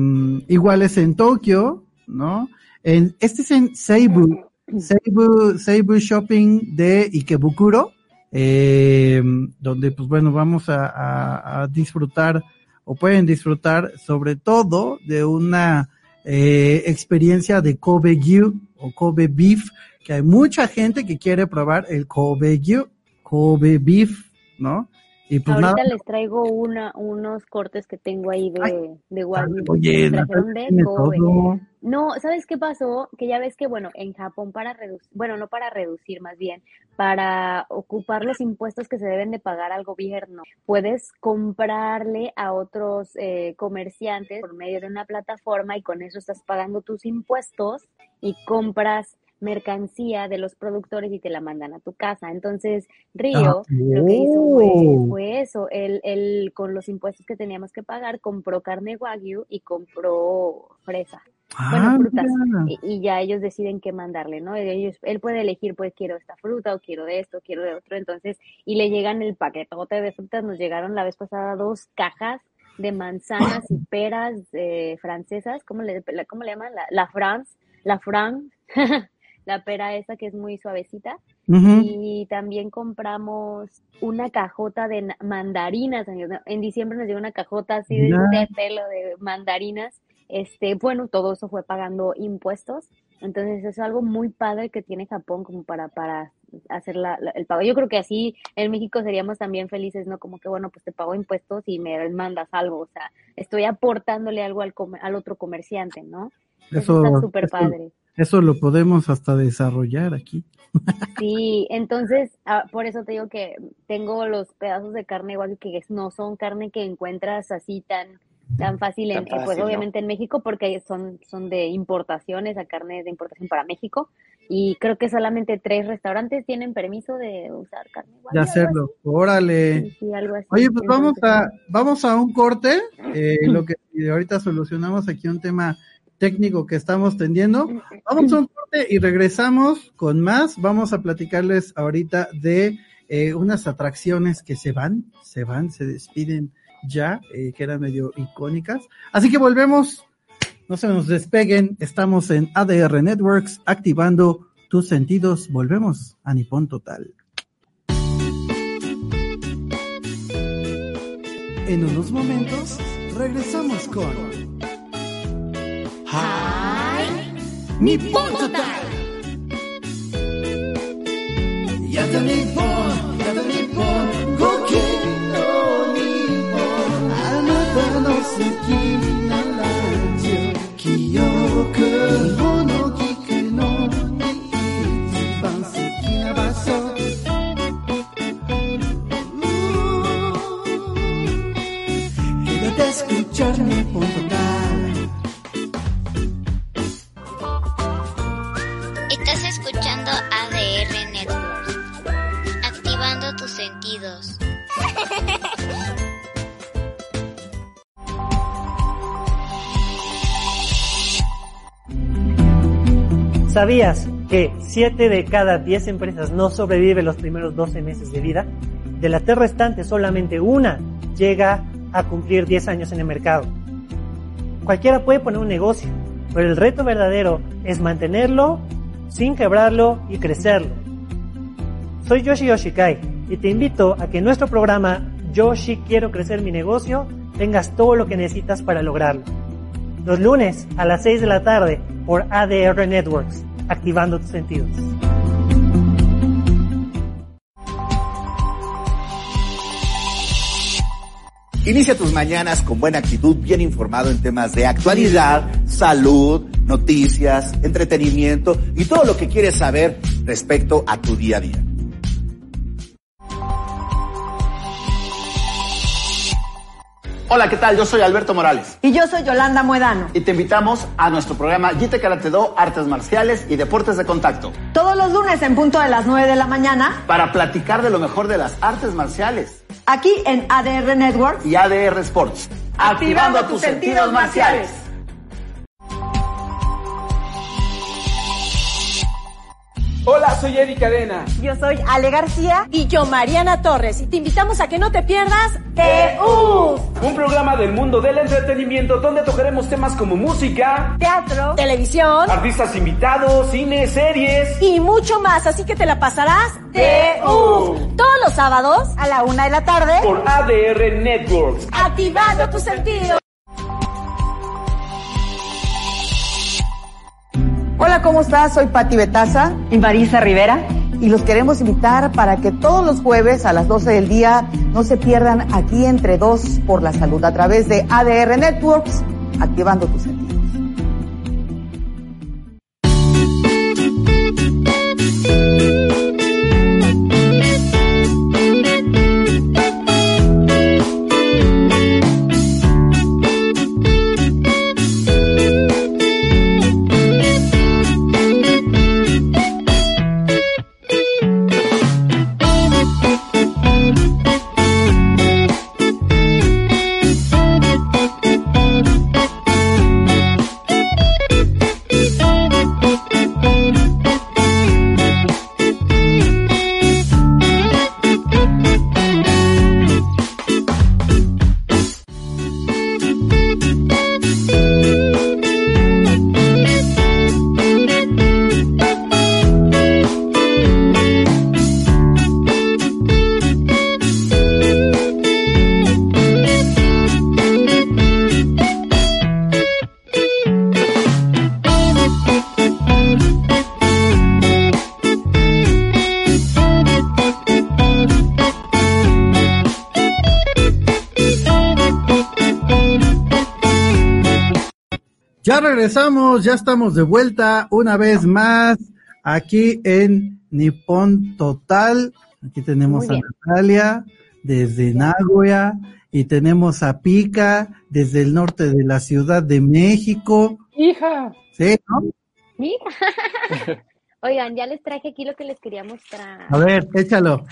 S3: igual es en Tokio, ¿no? En, este es en Seibu. Seibu, Seibu Shopping de Ikebukuro. eh, donde, pues bueno, vamos a disfrutar o pueden disfrutar sobre todo de una eh, experiencia de Kobe Gyu o Kobe Beef, que hay mucha gente que quiere probar el Kobe Gyu, Kobe Beef, ¿no? Y pues
S4: Ahorita
S3: nada,
S4: les traigo una, unos cortes que tengo ahí de, de Wagyu.
S3: oye,
S4: de Kobe.
S3: todo.
S4: No, ¿sabes qué pasó? Que ya ves que, bueno, en Japón para reducir, bueno, no para reducir, más bien, para ocupar los impuestos que se deben de pagar al gobierno, puedes comprarle a otros eh, comerciantes por medio de una plataforma y con eso estás pagando tus impuestos y compras mercancía de los productores y te la mandan a tu casa. Entonces, Río
S3: Ah,
S4: lo que hizo fue,
S3: oh.
S4: fue eso, él, él con los impuestos que teníamos que pagar, compró carne wagyu y compró fresa. Bueno,
S3: Ah,
S4: frutas. Y, y ya ellos deciden qué mandarle, ¿no? Ellos, él puede elegir, pues quiero esta fruta o quiero de esto, quiero de otro. Entonces, y le llegan el paquetote de frutas. Nos llegaron la vez pasada dos cajas de manzanas y [LAUGHS] peras eh, francesas. ¿Cómo le, la- cómo le llaman? La, la France, la Fran, [LAUGHS] la pera esa que es muy suavecita. Y también compramos una cajota de na- mandarinas. En diciembre nos llegó una cajota así de, pelo de mandarinas. Este, bueno, todo eso fue pagando impuestos. Entonces es algo muy padre que tiene Japón como para, para hacer la, la- el pago. Yo creo que así en México seríamos también felices, ¿no? Como que, bueno, pues te pago impuestos y me mandas algo. O sea, estoy aportándole algo al, al otro comerciante, ¿no? Eso,
S3: Eso,
S4: está súper padre.
S3: eso lo podemos hasta desarrollar aquí.
S4: Sí, entonces, ah, por eso te digo que tengo los pedazos de carne igual que no son carne que encuentras así tan tan fácil en,
S5: Tan
S4: eh, pues obviamente en México porque son son de importación, esa carne de importación para México y creo que solamente tres restaurantes tienen permiso de usar carne igual.
S3: De hacerlo. Órale.
S4: Sí, sí, algo así.
S3: Oye, pues vamos a, vamos a un corte, eh, [LAUGHS] lo que y ahorita solucionamos aquí un tema técnico que estamos tendiendo. Vamos a un corte y regresamos con más. Vamos a platicarles ahorita de eh, unas atracciones que se van, se van, se despiden ya, eh, que eran medio icónicas. Así que volvemos, no se nos despeguen, estamos en ADR Networks activando tus sentidos. Volvemos a Nippon Total. En unos momentos regresamos con Nippon Total. Yata Nippon, Yata Nippon, Gokin no Nippon, あなたの好き
S6: ¿Sabías que 7 de cada 10 empresas no sobreviven los primeros 12 meses de vida? De las tres restantes, solamente una llega a cumplir 10 años en el mercado. Cualquiera puede poner un negocio, pero el reto verdadero es mantenerlo sin quebrarlo y crecerlo. Soy Yoshi Yoshikai y te invito a que en nuestro programa Yoshi Quiero Crecer Mi Negocio tengas todo lo que necesitas para lograrlo. Los lunes a las 6 de la tarde por ADR Networks, activando tus sentidos.
S7: Inicia tus mañanas con buena actitud, bien informado en temas de actualidad, salud, noticias, entretenimiento y todo lo que quieres saber respecto a tu día a día. Hola, ¿qué tal? Yo soy Alberto Morales
S8: Y yo soy Yolanda Muedano.
S7: y te invitamos a nuestro programa Jite Karate Do, Artes Marciales y Deportes de Contacto
S8: Todos los lunes en punto de las 9 de la mañana,
S7: para platicar de lo mejor de las artes marciales
S8: aquí en ADR Networks.
S7: y ADR Sports.
S8: Activando tus sentidos marciales.
S9: Hola, soy Eddie Cadena.
S8: Yo soy Ale García.
S10: Y yo, Mariana Torres, y te invitamos a que no te pierdas TU,
S9: Un programa del mundo del entretenimiento donde tocaremos temas como música,
S8: Teatro.
S10: televisión
S9: artistas invitados, cine, series.
S10: y mucho más. Así que te la pasarás TU. Todos los sábados,
S8: A la una de la tarde.
S9: Por ADR Networks.
S10: activando tus sentidos.
S8: Hola, ¿cómo estás? Soy Patti Betaza. Y Marisa Rivera. y los queremos invitar para que todos los jueves a las 12 del día no se pierdan aquí entre dos por la salud a través de ADR Networks, activando tus sentidos.
S3: Ya regresamos, ya estamos de vuelta una vez más aquí en Nippon Total. Aquí tenemos a. Natalia desde Nagoya y tenemos a Pica desde el norte de la Ciudad de México.
S5: Hija.
S3: Sí, ¿no?
S4: Mira. [LAUGHS] Oigan, ya les traje aquí lo que les quería mostrar.
S3: A ver, échalo.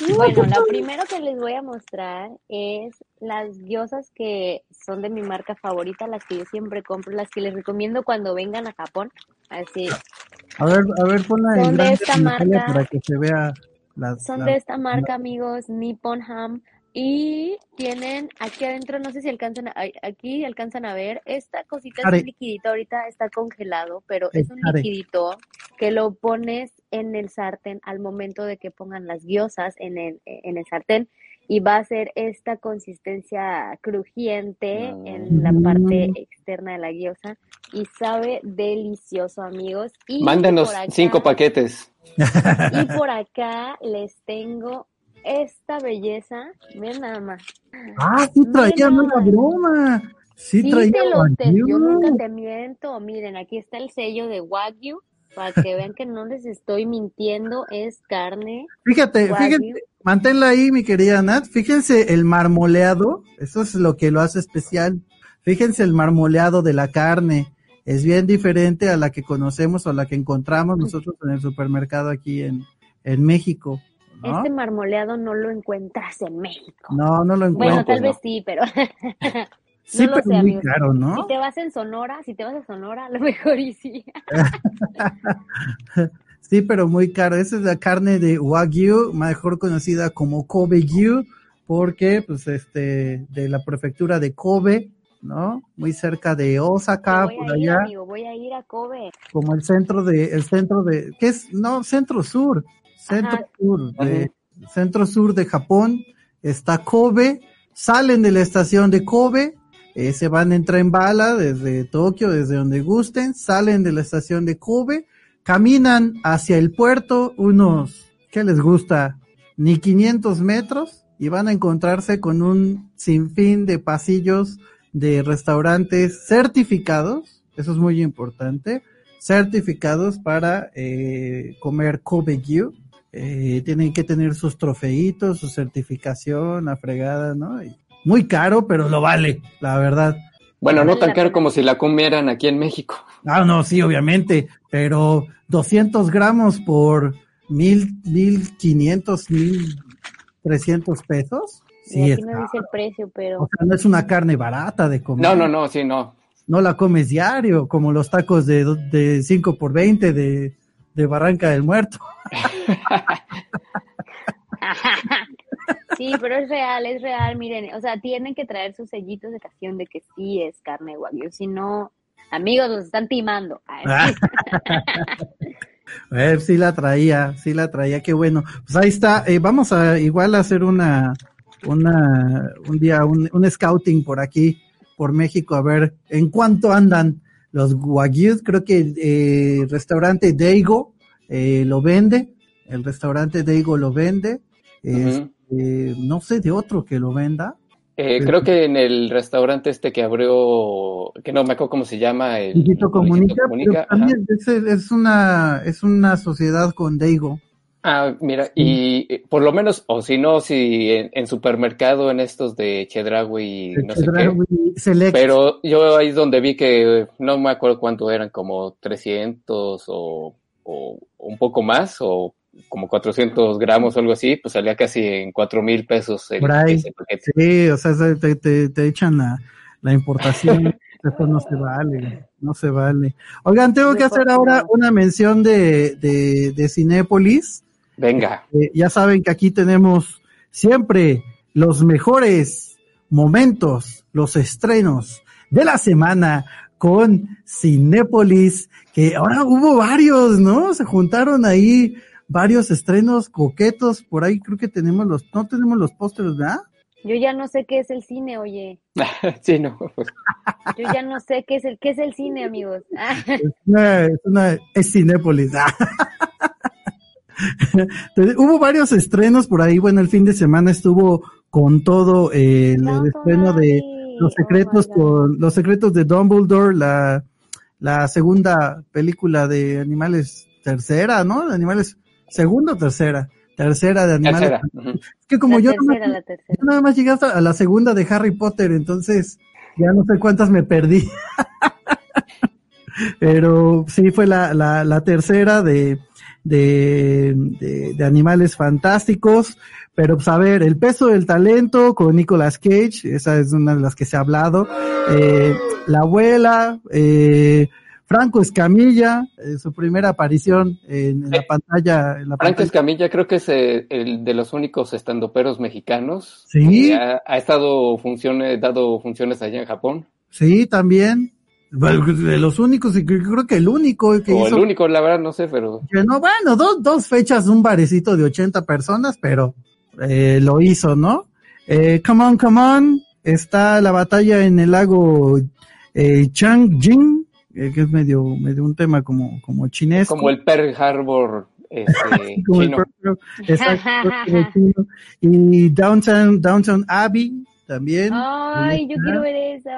S3: [LAUGHS]
S4: Bueno, lo primero que les voy a mostrar es las gyozas que son de mi marca favorita, las que yo siempre compro, las que les recomiendo cuando vengan a Japón. Así,
S3: A ver, a ver, ponla en
S4: Son de esta marca.
S3: para que se vea la,
S4: son
S3: la-
S4: de esta marca, amigos, Nippon Ham. Y tienen aquí adentro, no sé si alcanzan a, aquí alcanzan a ver, esta cosita es
S3: Are.
S4: un liquidito, ahorita está congelado, pero es un
S3: are.
S4: Que lo pones en el sartén al momento de que pongan las gyozas en el, en el sartén y va a ser esta consistencia crujiente en la parte externa de la gyoza y sabe delicioso, amigos. Y
S5: Mándanos
S4: acá-
S5: cinco paquetes. [LAUGHS]
S4: y por acá les tengo esta belleza. Miren nada más.
S3: Ah, sí traía,
S4: más.
S3: broma. Sí,
S4: Sí,
S3: traía
S4: te lo, te- yo nunca te miento. Miren, aquí está el sello de Wagyu. Para que vean que no les estoy mintiendo, es carne.
S3: Fíjate, fíjate, manténla ahí, mi querida Nat. Fíjense el marmoleado, eso es lo que lo hace especial. Fíjense el marmoleado de la carne. Es bien diferente a la que conocemos o a la que encontramos nosotros en el supermercado aquí en, en México. ¿no?
S4: Este marmoleado no lo encuentras en México.
S3: No, no lo
S4: Bueno,
S3: encuentro.
S4: tal vez sí, pero [LAUGHS]
S3: Sí,
S4: no lo
S3: pero
S4: sé,
S3: muy caro, ¿no?
S4: Si te vas en Sonora, si te vas a Sonora, a lo [LAUGHS] mejor y sí. [LAUGHS]
S3: Sí, pero muy caro. Esa es la carne de Wagyu, mejor conocida como Kobe-gyu, porque, pues, este, de la prefectura de Kobe, ¿no? Muy cerca de Osaka,
S4: voy
S3: por
S4: a ir,
S3: allá,
S4: amigo, voy a ir a Kobe.
S3: como el centro de, el centro de, ¿qué es? No, centro sur, centro
S4: Ajá.
S3: sur, de, centro sur de Japón, está Kobe, salen de la estación de Kobe, se van en tren bala desde Tokio, desde donde gusten, salen de la estación de Kobe, caminan hacia el puerto unos, ¿qué les gusta? Ni 500 metros y van a encontrarse con un sinfín de pasillos de restaurantes certificados, eso es muy importante, certificados para eh, comer Kobe-gyu. Eh, tienen que tener sus trofeitos, su certificación, la fregada, ¿no? Muy caro, pero lo vale, la verdad.
S5: Bueno, no tan caro como si la comieran aquí en México.
S3: Ah, no, sí, obviamente, pero 200 gramos por mil, mil quinientos, mil trescientos pesos.
S4: Y
S3: Sí,
S4: aquí
S3: es
S4: no dice el precio, pero
S3: O sea, no es una carne barata de comer.
S5: No, no, no, sí, no.
S3: No la comes diario, como los tacos de, de 5 por 20 de, de Barranca del Muerto. [LAUGHS] [LAUGHS]
S4: sí, pero es real, es real, miren, o sea, tienen que traer sus sellitos de canción de que sí es carne wagyu, si no, amigos, los están timando. [LAUGHS] [LAUGHS]
S3: Eh, sí la traía, sí la traía, qué bueno. Pues ahí está, eh, vamos a igual a hacer una, una, un día, un, un scouting por aquí, por México, a ver en cuánto andan los Wagyu. Creo que el eh, restaurante Daigo eh, lo vende. el restaurante Daigo lo vende. Este, no sé de otro que lo venda.
S5: Eh, creo que en el restaurante este que abrió, que no me acuerdo cómo se llama, el
S3: Comunica, también es, es una es una sociedad con Daigo.
S5: Ah, mira, y eh, por lo menos, o si no, si en, en supermercado, en estos de Chedraui no sé qué.
S3: Select.
S5: Pero yo ahí es donde vi que no me acuerdo cuánto eran, como 300 o, o un poco más, o como 400 gramos o algo así, pues salía casi en 4 mil pesos el,
S3: Por ahí.
S5: ese paquete.
S3: Sí, o sea, se- te, te, te echan la, la importación. [LAUGHS] Eso no se vale, no se vale. Oigan, tengo que hacer ahora una mención de, de, de Cinépolis.
S5: Venga.
S3: Eh, ya saben que aquí tenemos siempre los mejores momentos, los estrenos de la semana con Cinépolis, que ahora hubo varios, ¿no? Se juntaron ahí varios estrenos coquetos, por ahí creo que tenemos los, no tenemos los pósteres, ¿verdad?
S4: Yo ya no sé qué es el cine, oye. [LAUGHS]
S5: sí, no. pues,
S4: Yo ya no sé qué es el qué es el cine, amigos. [LAUGHS]
S3: Es una, es una- es Cinépolis. [LAUGHS] Entonces, Hubo varios estrenos por ahí. Bueno, el fin de semana estuvo con todo eh, el, el estreno de Los secretos con Los secretos de Dumbledore, la, la segunda película de animales tercera, ¿no? De animales segunda o tercera, tercera de animales.
S5: Tercera.
S3: Es que como
S4: La
S3: yo,
S4: tercera, la tercera.
S3: yo nada más llegué hasta a la segunda de Harry Potter, entonces ya no sé cuántas me perdí. [LAUGHS] Pero sí fue la, la, la tercera de, de, de, de Animales Fantásticos. Pero pues a ver, el peso del talento con Nicolas Cage, esa es una de las que se ha hablado. Eh, la abuela, eh, Franco Escamilla, eh, su primera aparición en, en la pantalla. En la
S5: Franco
S3: pantalla.
S5: Escamilla creo que es eh, el de los únicos estandoperos mexicanos
S3: Sí.
S5: ha, ha estado funciones, dado funciones allá en Japón.
S3: Sí, también. Bueno, De los únicos, y creo que el único que
S5: O
S3: hizo.
S5: el único, la verdad, no sé, pero
S3: que no, bueno, dos, dos fechas, un barecito de 80 personas, pero eh, lo hizo, ¿no? Eh, come on, come on. Está la batalla en el lago eh, Changjin, eh, que es medio, medio un tema como, como chinesco.
S5: como el Pearl Harbor este, [LAUGHS]
S3: Como el
S5: chino.
S3: propio- exacto, como [LAUGHS] chino. Y Downtown, Downtown Abbey también.
S4: Ay, yo quiero ver eso.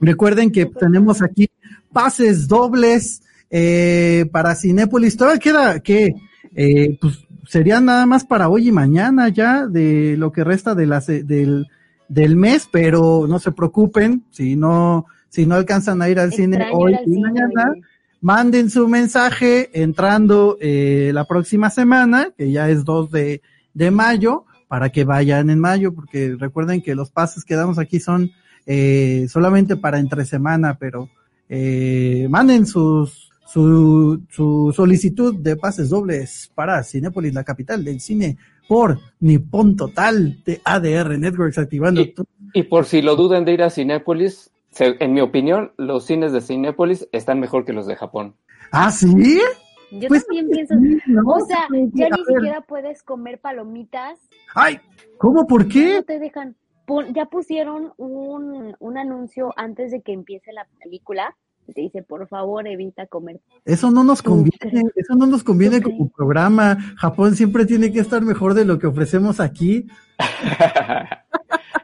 S3: Recuerden que tenemos aquí pases dobles eh, para Cinépolis. Todavía queda que eh, pues serían nada más para hoy y mañana ya de lo que resta de la se- del, del mes, pero no se preocupen si no si no alcanzan a ir al cine hoy y mañana. Manden su mensaje entrando eh, la próxima semana, que ya es 2 de, de mayo, para que vayan en mayo, porque recuerden que los pases que damos aquí son eh, solamente para entre semana, pero eh, manden sus, su, su solicitud de pases dobles para Cinépolis, la capital del cine, por Nippon Total de ADR Networks, activando
S5: Y por si lo dudan de ir a Cinépolis, en mi opinión, los cines de Cinépolis están mejor que los de Japón.
S3: ¿Ah, sí?
S4: Yo
S3: Pues,
S4: también pienso.
S3: sí, ¿no?
S4: O sea,
S3: Sí,
S4: ya ni
S3: ver.
S4: siquiera puedes comer palomitas.
S3: Ay, ¿cómo? ¿Por qué?
S4: no te dejan. Pon- ya pusieron un, un anuncio antes de que empiece la película. Te dice, por favor, evita comer.
S3: Eso no nos
S4: ¿Tú
S3: conviene, eso no nos conviene
S4: ¿Tú
S3: como programa. Japón siempre tiene que estar mejor de lo que ofrecemos aquí. [LAUGHS]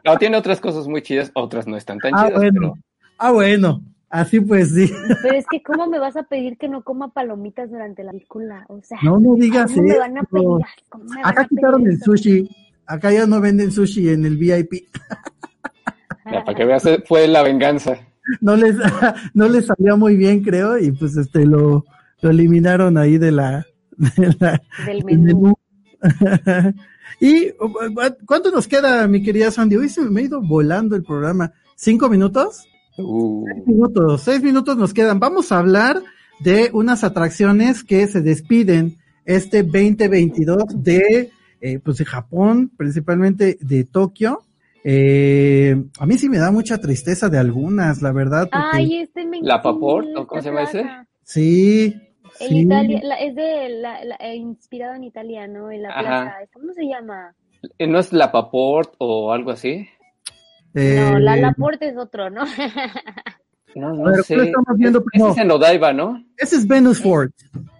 S5: no, tiene otras cosas muy chidas, otras no están tan
S3: Ah,
S5: chidas,
S3: bueno. Ah, bueno. Así pues sí.
S4: Pero es que, ¿cómo me vas a pedir que no coma palomitas durante la película? O sea,
S3: No, no digas
S4: ¿cómo me van a
S3: eso.
S4: pedir? ¿Cómo me van
S3: Acá
S4: pedir
S3: quitaron el
S4: eso?
S3: sushi. Acá ya no venden sushi en el VIP.
S5: pero ya, para que veas, eh, fue la venganza.
S3: No les, [LAUGHS] no les salía muy bien, creo, y pues este lo, lo eliminaron ahí de la, de la-
S4: Del
S3: del
S4: menú. [LAUGHS]
S3: y ¿cuánto nos queda, mi querida Sandy? Hoy se me ha ido volando el programa. ¿Cinco minutos?
S5: Uh,
S3: Seis minutos, seis minutos nos quedan. Vamos a hablar de unas atracciones que se despiden este 2022 de, eh, pues de Japón, principalmente de Tokio. Eh, a mí sí me da mucha tristeza de algunas, la verdad. porque-
S4: Ay, este me
S5: La Paport,
S4: encanta
S5: ¿o cómo se llama ese?
S3: sí,
S4: En
S3: sí.
S4: Italia, la- es de la, la- eh, inspirado en Italia, ¿no? En la
S5: Ajá.
S4: plaza. ¿Cómo se llama?
S5: eh, ¿No es la Paport o algo así?
S4: No, la
S3: Eh,
S4: Laporte es otro, ¿no? [LAUGHS]
S5: No, no
S3: ver,
S5: sé.
S3: ¿cuál estamos viendo
S5: Ese
S3: primero?
S5: es en Odaiba, ¿no?
S3: Ese es Venus Fort.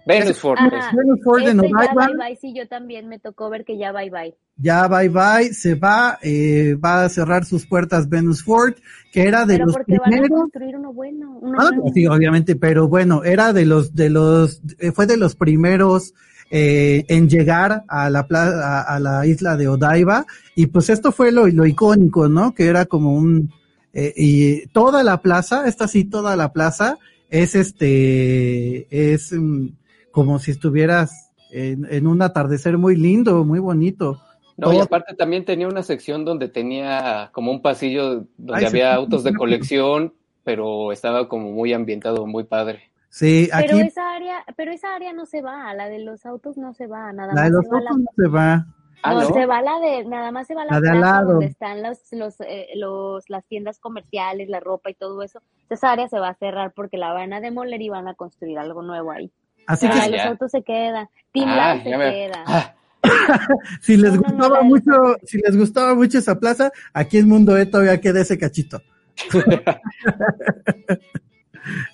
S5: Venus Ford.
S4: Ajá.
S3: Venus Ford en Odaiba.
S4: bye bye, sí, yo también me tocó ver que ya bye bye.
S3: Ya bye bye, se va, eh, va a cerrar sus puertas Venus Ford, que era de
S4: Pero
S3: los
S4: porque van a
S3: primeros.
S4: construir uno bueno. Uno
S3: Ah, sí, obviamente, pero bueno, era de los, de los, eh, fue de los primeros eh, en llegar a la pla- a, a la isla de Odaiba, y pues esto fue lo, lo icónico, ¿no? Que era como un, eh, y toda la plaza, esta sí, toda la plaza, es este, es mm, como si estuvieras en, en un atardecer muy lindo, muy bonito.
S5: No, y aparte también tenía una sección donde tenía como un pasillo donde
S3: Ay,
S5: había
S3: sí,
S5: autos de colección, pero estaba como muy ambientado, muy padre.
S3: Sí,
S4: Pero
S3: aquí
S4: esa área, pero esa área no se va, la de los autos no se va, nada
S3: la de
S4: más
S3: los
S4: se va la
S3: autos no se va.
S5: Ah,
S4: no,
S5: ¿no?
S4: se va la de, nada más se va la,
S3: La de al
S4: plaza
S3: lado.
S4: donde están los, los, eh, los, las tiendas comerciales, la ropa y todo eso. Esa área se va a cerrar porque la van a demoler y van a construir algo nuevo ahí.
S3: Así
S4: Pero
S3: que
S4: de los
S5: ya.
S4: autos se queda, Team
S5: Ah,
S4: se
S5: me-
S4: queda.
S5: Ah, [LAUGHS]
S3: si les
S4: No, no, no,
S3: gustaba mucho, si les gustaba mucho esa plaza, aquí en Mundo E todavía queda ese cachito.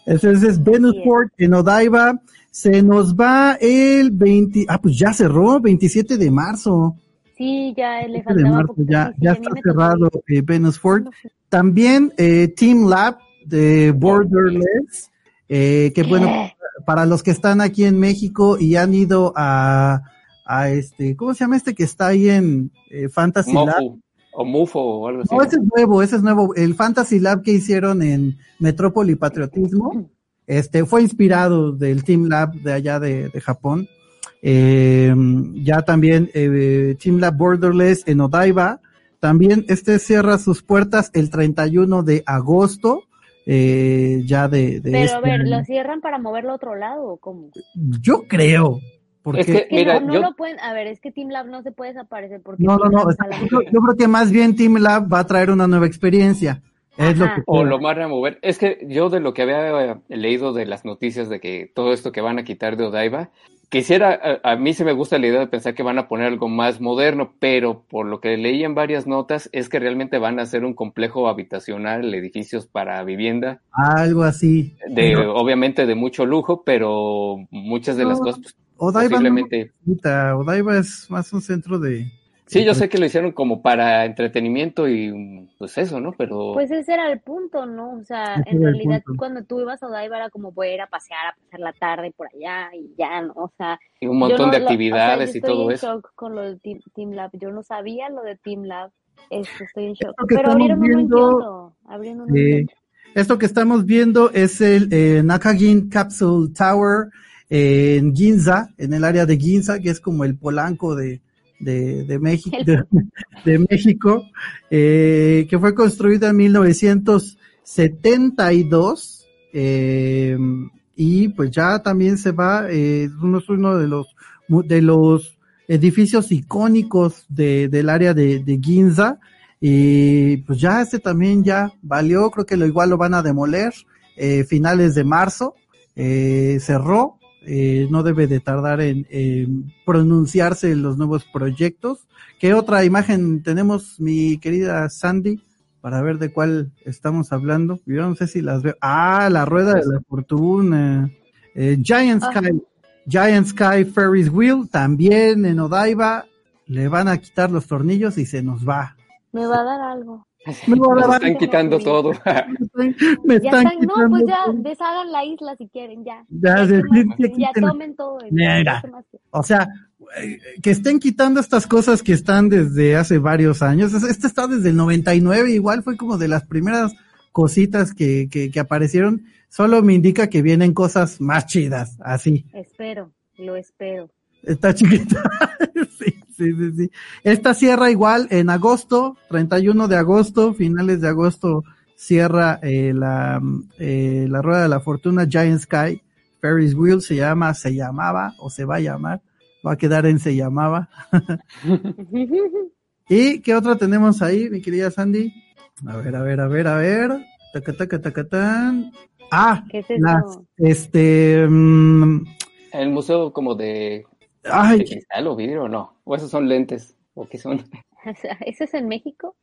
S3: Ese, ese es Venus
S4: Así es.
S3: Port en Odaiba. Se nos va el 20, ah, pues ya cerró, 27 de marzo.
S4: Sí, ya le
S3: 27 de
S4: faltaba
S3: marzo, ya, ya está cerrado eh, Venus
S4: fui.
S3: También eh, Team Lab de Borderless, eh, que bueno, para los que están aquí en México y han ido a, a este, ¿cómo se llama este que está ahí en eh, Fantasy Lab?
S5: O Mufo o algo así.
S3: No, ese es nuevo, ese es nuevo. El Fantasy Lab que hicieron en Metrópoli Patriotismo, este, fue inspirado del Team Lab de allá de, de Japón. Eh, ya también eh, Team Lab Borderless en Odaiba. También este cierra sus puertas el 31 de agosto, eh, ya de, de
S4: Pero
S3: este
S4: a ver,
S3: año.
S4: ¿lo cierran para moverlo a otro lado o cómo?
S3: Yo creo, porque
S5: Es que,
S4: Que
S5: mira,
S4: no, no
S5: yo,
S4: lo pueden, a ver, es que Team Lab no se puede desaparecer porque
S3: no, no, no, yo creo que más bien Team Lab va a traer una nueva experiencia. Es lo que
S5: o lo van a mover. Es que yo de lo que había eh, leído de las noticias de que todo esto que van a quitar de Odaiba, quisiera, a, a mí se me gusta la idea de pensar que van a poner algo más moderno, pero por lo que leí en varias notas es que realmente van a hacer un complejo habitacional, edificios para vivienda,
S3: algo así.
S5: de obviamente de mucho lujo, pero muchas de las cosas pues, posiblemente
S3: Odaiba es más un centro de...
S5: Sí, yo sé que lo hicieron como para entretenimiento y pues eso, ¿no? Pero
S4: Pues ese era el punto, ¿no? O sea,
S3: Ese
S4: en realidad cuando tú ibas a Odaiba era como voy a ir a pasear, a pasar la tarde por allá y ya, ¿no? O sea,
S5: y un montón
S4: no
S5: de
S4: lo-
S5: actividades
S4: o sea, yo
S5: y
S4: estoy
S5: todo
S4: en
S5: eso.
S4: shock con lo de Team, Team Lab. Yo no sabía lo de Team Lab. Esto, estoy en shock.
S3: Esto que
S4: Pero
S3: estamos
S4: abrieron
S3: viendo.
S4: Abrieron uno en
S3: eh, esto que estamos viendo es el eh, Nakagin Capsule Tower eh, en Ginza, en el área de Ginza, que es como el Polanco de, de, de México, de, de México eh, que fue construido en 1972 eh, y pues ya también se va, eh, uno es uno de los de los edificios icónicos de, del área de, de Ginza y pues ya este también ya valió, creo que lo igual lo van a demoler eh, finales de marzo, eh, cerró, eh, no debe de tardar en, en pronunciarse los nuevos proyectos. ¿Qué otra imagen tenemos, mi querida Sandy? Para ver de cuál estamos hablando. Yo no sé si las veo. Ah, la rueda de la fortuna. Eh, Giant
S4: Ah.
S3: Sky. Giant Sky Ferris Wheel. También en Odaiba. Le van a quitar los tornillos y se nos va.
S4: Me va a dar algo.
S3: Me [LAUGHS]
S5: Nos están quitando todo. [LAUGHS] [LAUGHS]
S3: me
S4: Ya
S3: están
S4: están, no,
S3: quitando
S4: pues ya
S3: todo.
S4: deshagan la isla si quieren, ya.
S3: Ya,
S4: Ya, Ya tomen todo.
S3: Mira. O sea, eh, que estén quitando estas cosas que están desde hace varios años. Es- Este está desde el 99, igual fue como de las primeras cositas que, que, que aparecieron. Solo me indica que vienen cosas más chidas, así.
S4: Espero, lo espero.
S3: Está chiquita. Sí, sí, sí. Esta cierra igual en agosto, 31 de agosto, finales de agosto, cierra eh, la, eh, la Rueda de la Fortuna Giant Sky. Ferris Wheel se llama, se llamaba o se va a llamar. Va a quedar en se llamaba. [LAUGHS] ¿Y qué otra tenemos ahí, mi querida Sandy? A ver, a ver, a ver, a ver. Taca, taca, taca, tan. Ah,
S4: ¿Qué es eso?
S3: las, este, mm,
S5: El museo como de,
S3: ay,
S5: de cristal o vidrio, no. O esos son lentes. ¿O qué son? [LAUGHS]
S4: ¿Eso es en México?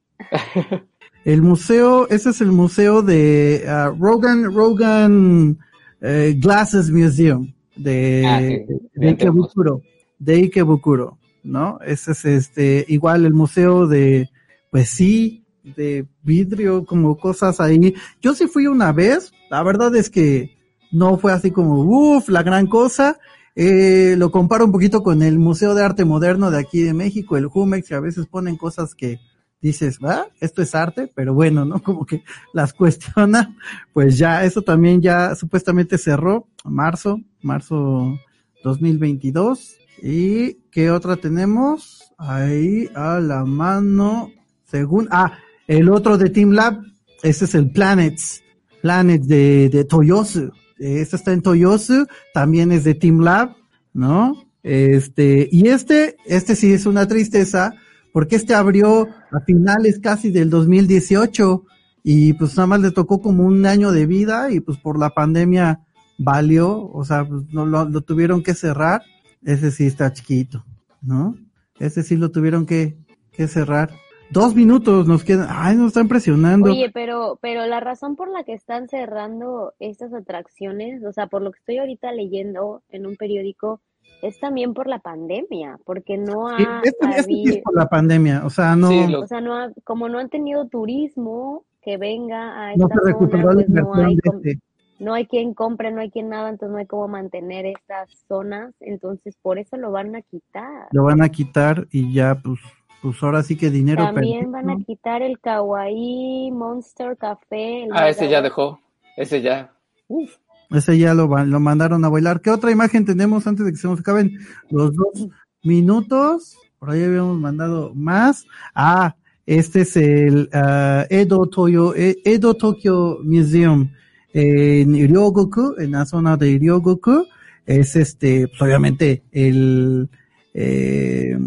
S3: El museo, ese es el museo de ah, Rogan, Rogan eh, Glasses Museum. de,
S5: Ah, sí,
S3: de
S5: de
S3: Ikebukuro, de Ikebukuro, ¿no? Ese es este, igual el museo de, pues sí, de vidrio, como cosas ahí. Yo sí fui una vez, la verdad es que no fue así como, uff, la gran cosa. Eh, lo comparo un poquito con el Museo de Arte Moderno de aquí de México, el Jumex, que a veces ponen cosas que dices, ¿va? Esto es arte, pero bueno, ¿no? [LAUGHS] Como que las cuestiona. Pues ya, eso también ya supuestamente cerró, marzo, marzo 2022. ¿Y qué otra tenemos? Ahí a la mano, según, ah, el otro de Team Lab, ese es el Planets, Planets de, de Toyosu. Este está en Toyosu, también es de Team Lab, ¿no? Este, y este, este sí es una tristeza, porque este abrió a finales casi del 2018 y pues nada más le tocó como un año de vida y pues por la pandemia valió, o sea, pues no lo, lo tuvieron que cerrar. Ese sí está chiquito, ¿no? Ese sí lo tuvieron que, que cerrar. Dos minutos nos quedan. Ay, nos está impresionando.
S4: Oye, pero, pero la razón por la que están cerrando estas atracciones, o sea, por lo que estoy ahorita leyendo en un periódico, es también por la pandemia, porque no
S3: Sí,
S4: ha
S3: sí es
S4: habido,
S3: por la pandemia, o sea, no,
S4: o sea, no ha- como no han tenido turismo que venga a
S3: no
S4: esta
S3: se recuperó
S4: zona,
S3: la
S4: pues no hay, com-
S3: este.
S4: no hay quien compre, no hay quien nada, entonces no hay cómo mantener estas zonas, entonces por eso lo van a quitar.
S3: Lo van a quitar y ya, pues, pues ahora sí que dinero
S4: También
S3: perdido,
S4: van a quitar el Kawaii Monster Café. el
S5: Ah, ese ya dejó. Ese ya.
S3: Ese ya lo, lo mandaron a bailar. ¿Qué otra imagen tenemos antes de que se nos acaben los dos minutos? Por ahí habíamos mandado más. Ah, este es el ah, Edo Toyo, eh, Edo Tokyo Museum en Ryogoku, en la zona de Ryogoku. Es este, pues obviamente el, eh,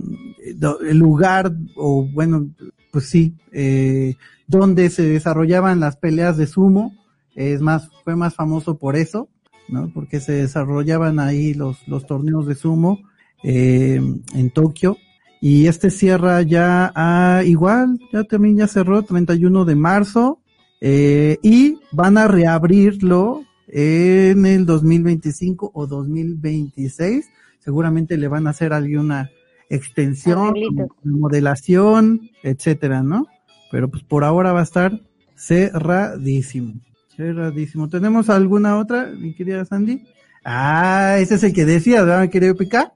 S3: el lugar, o bueno, pues sí, eh, donde se desarrollaban las peleas de sumo es más, fue más famoso por eso, ¿no? Porque se desarrollaban ahí los, los torneos de sumo, eh, en Tokio. Y este cierra ya a, igual, ya también ya cerró, 31 de marzo, eh, y van a reabrirlo en el 2025 o 2026. Seguramente le van a hacer alguna extensión, remodelación, etcétera, ¿no? Pero pues por ahora va a estar cerradísimo. Cerradísimo. ¿Tenemos alguna otra, mi querida Sandy? Ah, ese es el que decía, ¿verdad, mi querido Pica?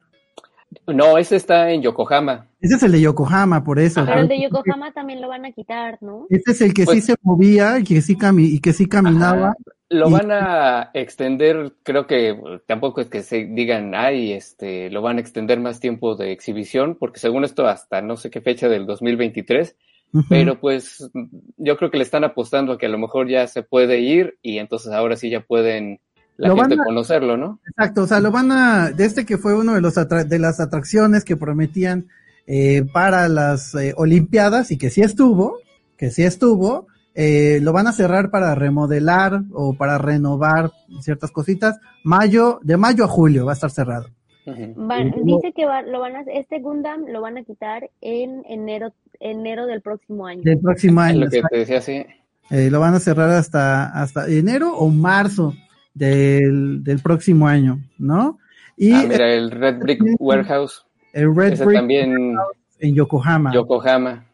S5: No, ese está en Yokohama.
S3: Ese es el de Yokohama, por eso.
S4: Pero el de Yokohama también lo van a quitar, ¿no?
S3: Ese es el que sí
S5: Pues-
S3: se movía y que sí, cami y que sí caminaba.
S5: Lo van a extender, creo que tampoco es que se digan, ay, este, lo van a extender más tiempo de exhibición, porque según esto hasta no sé qué fecha del 2023,
S3: Ujú.
S5: pero pues yo creo que le están apostando a que a lo mejor ya se puede ir y entonces ahora sí ya pueden la
S3: Lo van
S5: gente
S3: a-
S5: conocerlo, ¿no?
S3: Exacto, o sea, lo van a, de este que fue uno de los atra- de las atracciones que prometían eh, para las eh, Olimpiadas y que sí estuvo, que sí estuvo, eh, lo van a cerrar para remodelar o para renovar ciertas cositas. Mayo, de mayo a julio va a estar cerrado.
S4: Van- dice que va- lo van a, este Gundam lo van a quitar en enero, enero del próximo año.
S3: Del próximo
S5: Es
S3: año.
S5: lo que te decía, sí.
S3: Eh, lo van a cerrar hasta, hasta enero o marzo del, del próximo año, ¿no? Y
S5: Ah, mira, el Red Brick Warehouse,
S3: el Red
S5: ese
S3: Brick
S5: también,
S3: en Yokohama.
S5: Yokohama.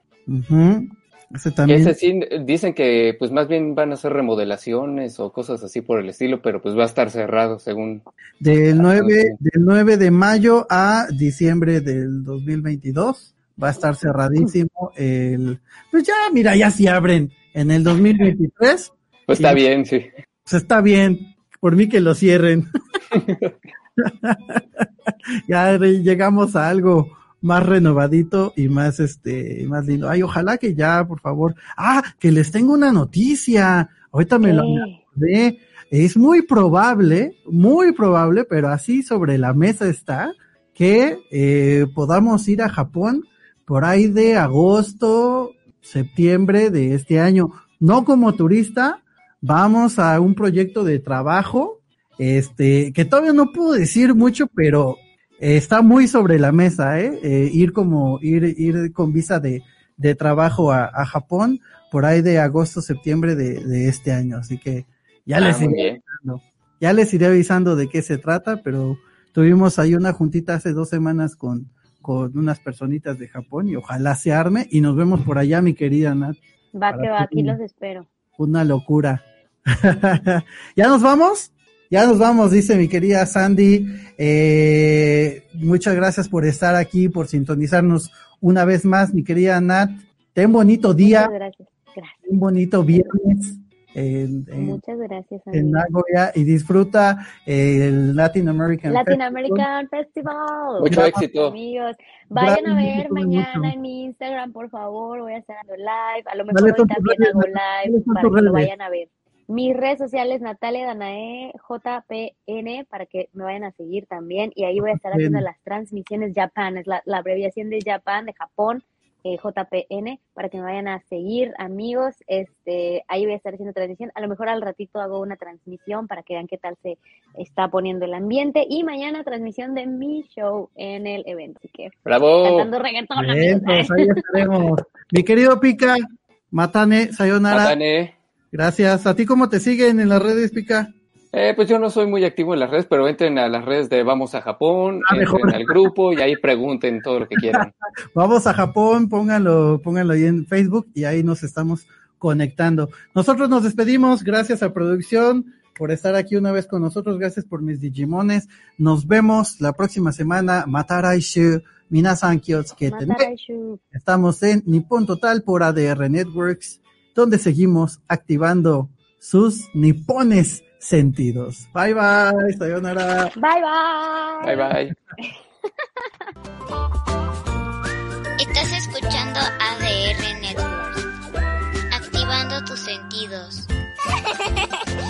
S3: Ese también.
S5: Ese sí, dicen que pues más bien van a hacer remodelaciones o cosas así por el estilo, pero pues va a estar cerrado según...
S3: Del
S5: Ah,
S3: 9,
S5: ok.
S3: del 9 de mayo a diciembre del 2022 va a estar cerradísimo el... Pues ya, mira, ya si abren en el 2023,
S5: Pues está
S3: Y-
S5: bien, sí.
S3: pues está bien, por mí que lo cierren. ya llegamos a algo más renovadito y más este, más lindo. Ay, ojalá que ya, por favor. Ah, que les tengo una noticia. Ahorita me lo acordé. Es muy probable, muy probable, pero así sobre la mesa está, que eh, podamos ir a Japón por ahí de agosto, septiembre de este año. No como turista, vamos a un proyecto de trabajo, este, que todavía no puedo decir mucho, pero eh, está muy sobre la mesa, ¿eh? Eh, ir como, ir, ir con visa de, de trabajo a, a Japón por ahí de agosto, septiembre de, de este año. Así que ya
S5: Ah,
S3: les iré avisando. Ya les iré avisando de qué se trata, pero tuvimos ahí una juntita hace dos semanas con, con unas personitas de Japón y ojalá se arme y nos vemos por allá, mi querida Nat.
S4: Va que va, aquí los espero.
S3: Una locura. [LAUGHS] ¿Ya nos vamos? Ya nos vamos, dice mi querida Sandy. Eh, muchas gracias por estar aquí, por sintonizarnos una vez más, mi querida Nat. Ten bonito día,
S4: Muchas gracias. Gracias.
S3: un bonito viernes en, en-
S4: Muchas gracias,
S3: en
S4: amigo.
S3: Nagoya y disfruta eh, el Latin American
S4: Latin
S3: Festival.
S4: American Festival.
S5: Mucho éxito.
S4: Amigos, vayan a ver mañana
S3: mucho.
S4: en mi Instagram, por favor. Voy a estar dando live. A lo mejor
S3: ¿Cuáles
S4: hoy también
S3: redes,
S4: hago live
S3: ¿Cuáles son
S4: para que lo vayan a ver. Mis redes sociales, Natalia Danae, JPN, para que me vayan a seguir también. Y ahí voy a estar haciendo
S3: Bien.
S4: las transmisiones Japan, es la, la abreviación de Japan, de Japón, eh, JPN, para que me vayan a seguir, amigos. Este, ahí voy a estar haciendo transmisión. A lo mejor al ratito hago una transmisión para que vean qué tal se está poniendo el ambiente. Y mañana transmisión de mi show en el evento. Así que
S5: Bravo.
S4: cantando reggaetón,
S3: Bien,
S4: amigos.
S3: pues ahí estaremos. Mi querido Pica, Matane, Sayonara.
S5: Matane.
S3: Gracias. ¿A ti cómo te siguen en las redes, Pica?
S5: Eh, pues yo no soy muy activo en las redes, pero entren a las redes de Vamos a Japón,
S3: Ah,
S5: entren
S3: mejor.
S5: al grupo y ahí pregunten todo lo que quieran. [LAUGHS]
S3: Vamos a Japón, pónganlo, pónganlo ahí en Facebook y ahí nos estamos conectando. Nosotros nos despedimos, gracias a producción por estar aquí una vez con nosotros, gracias por mis Digimones. Nos vemos la próxima semana. Mataraishu, minasan.
S4: Mataraishu.
S3: Estamos en Nippon Total por ADR Networks, donde seguimos activando sus nipones sentidos. Bye bye, sayonara.
S4: Bye, bye.
S5: Bye bye. [LAUGHS]
S11: Estás escuchando ADR Network, activando tus sentidos. [LAUGHS]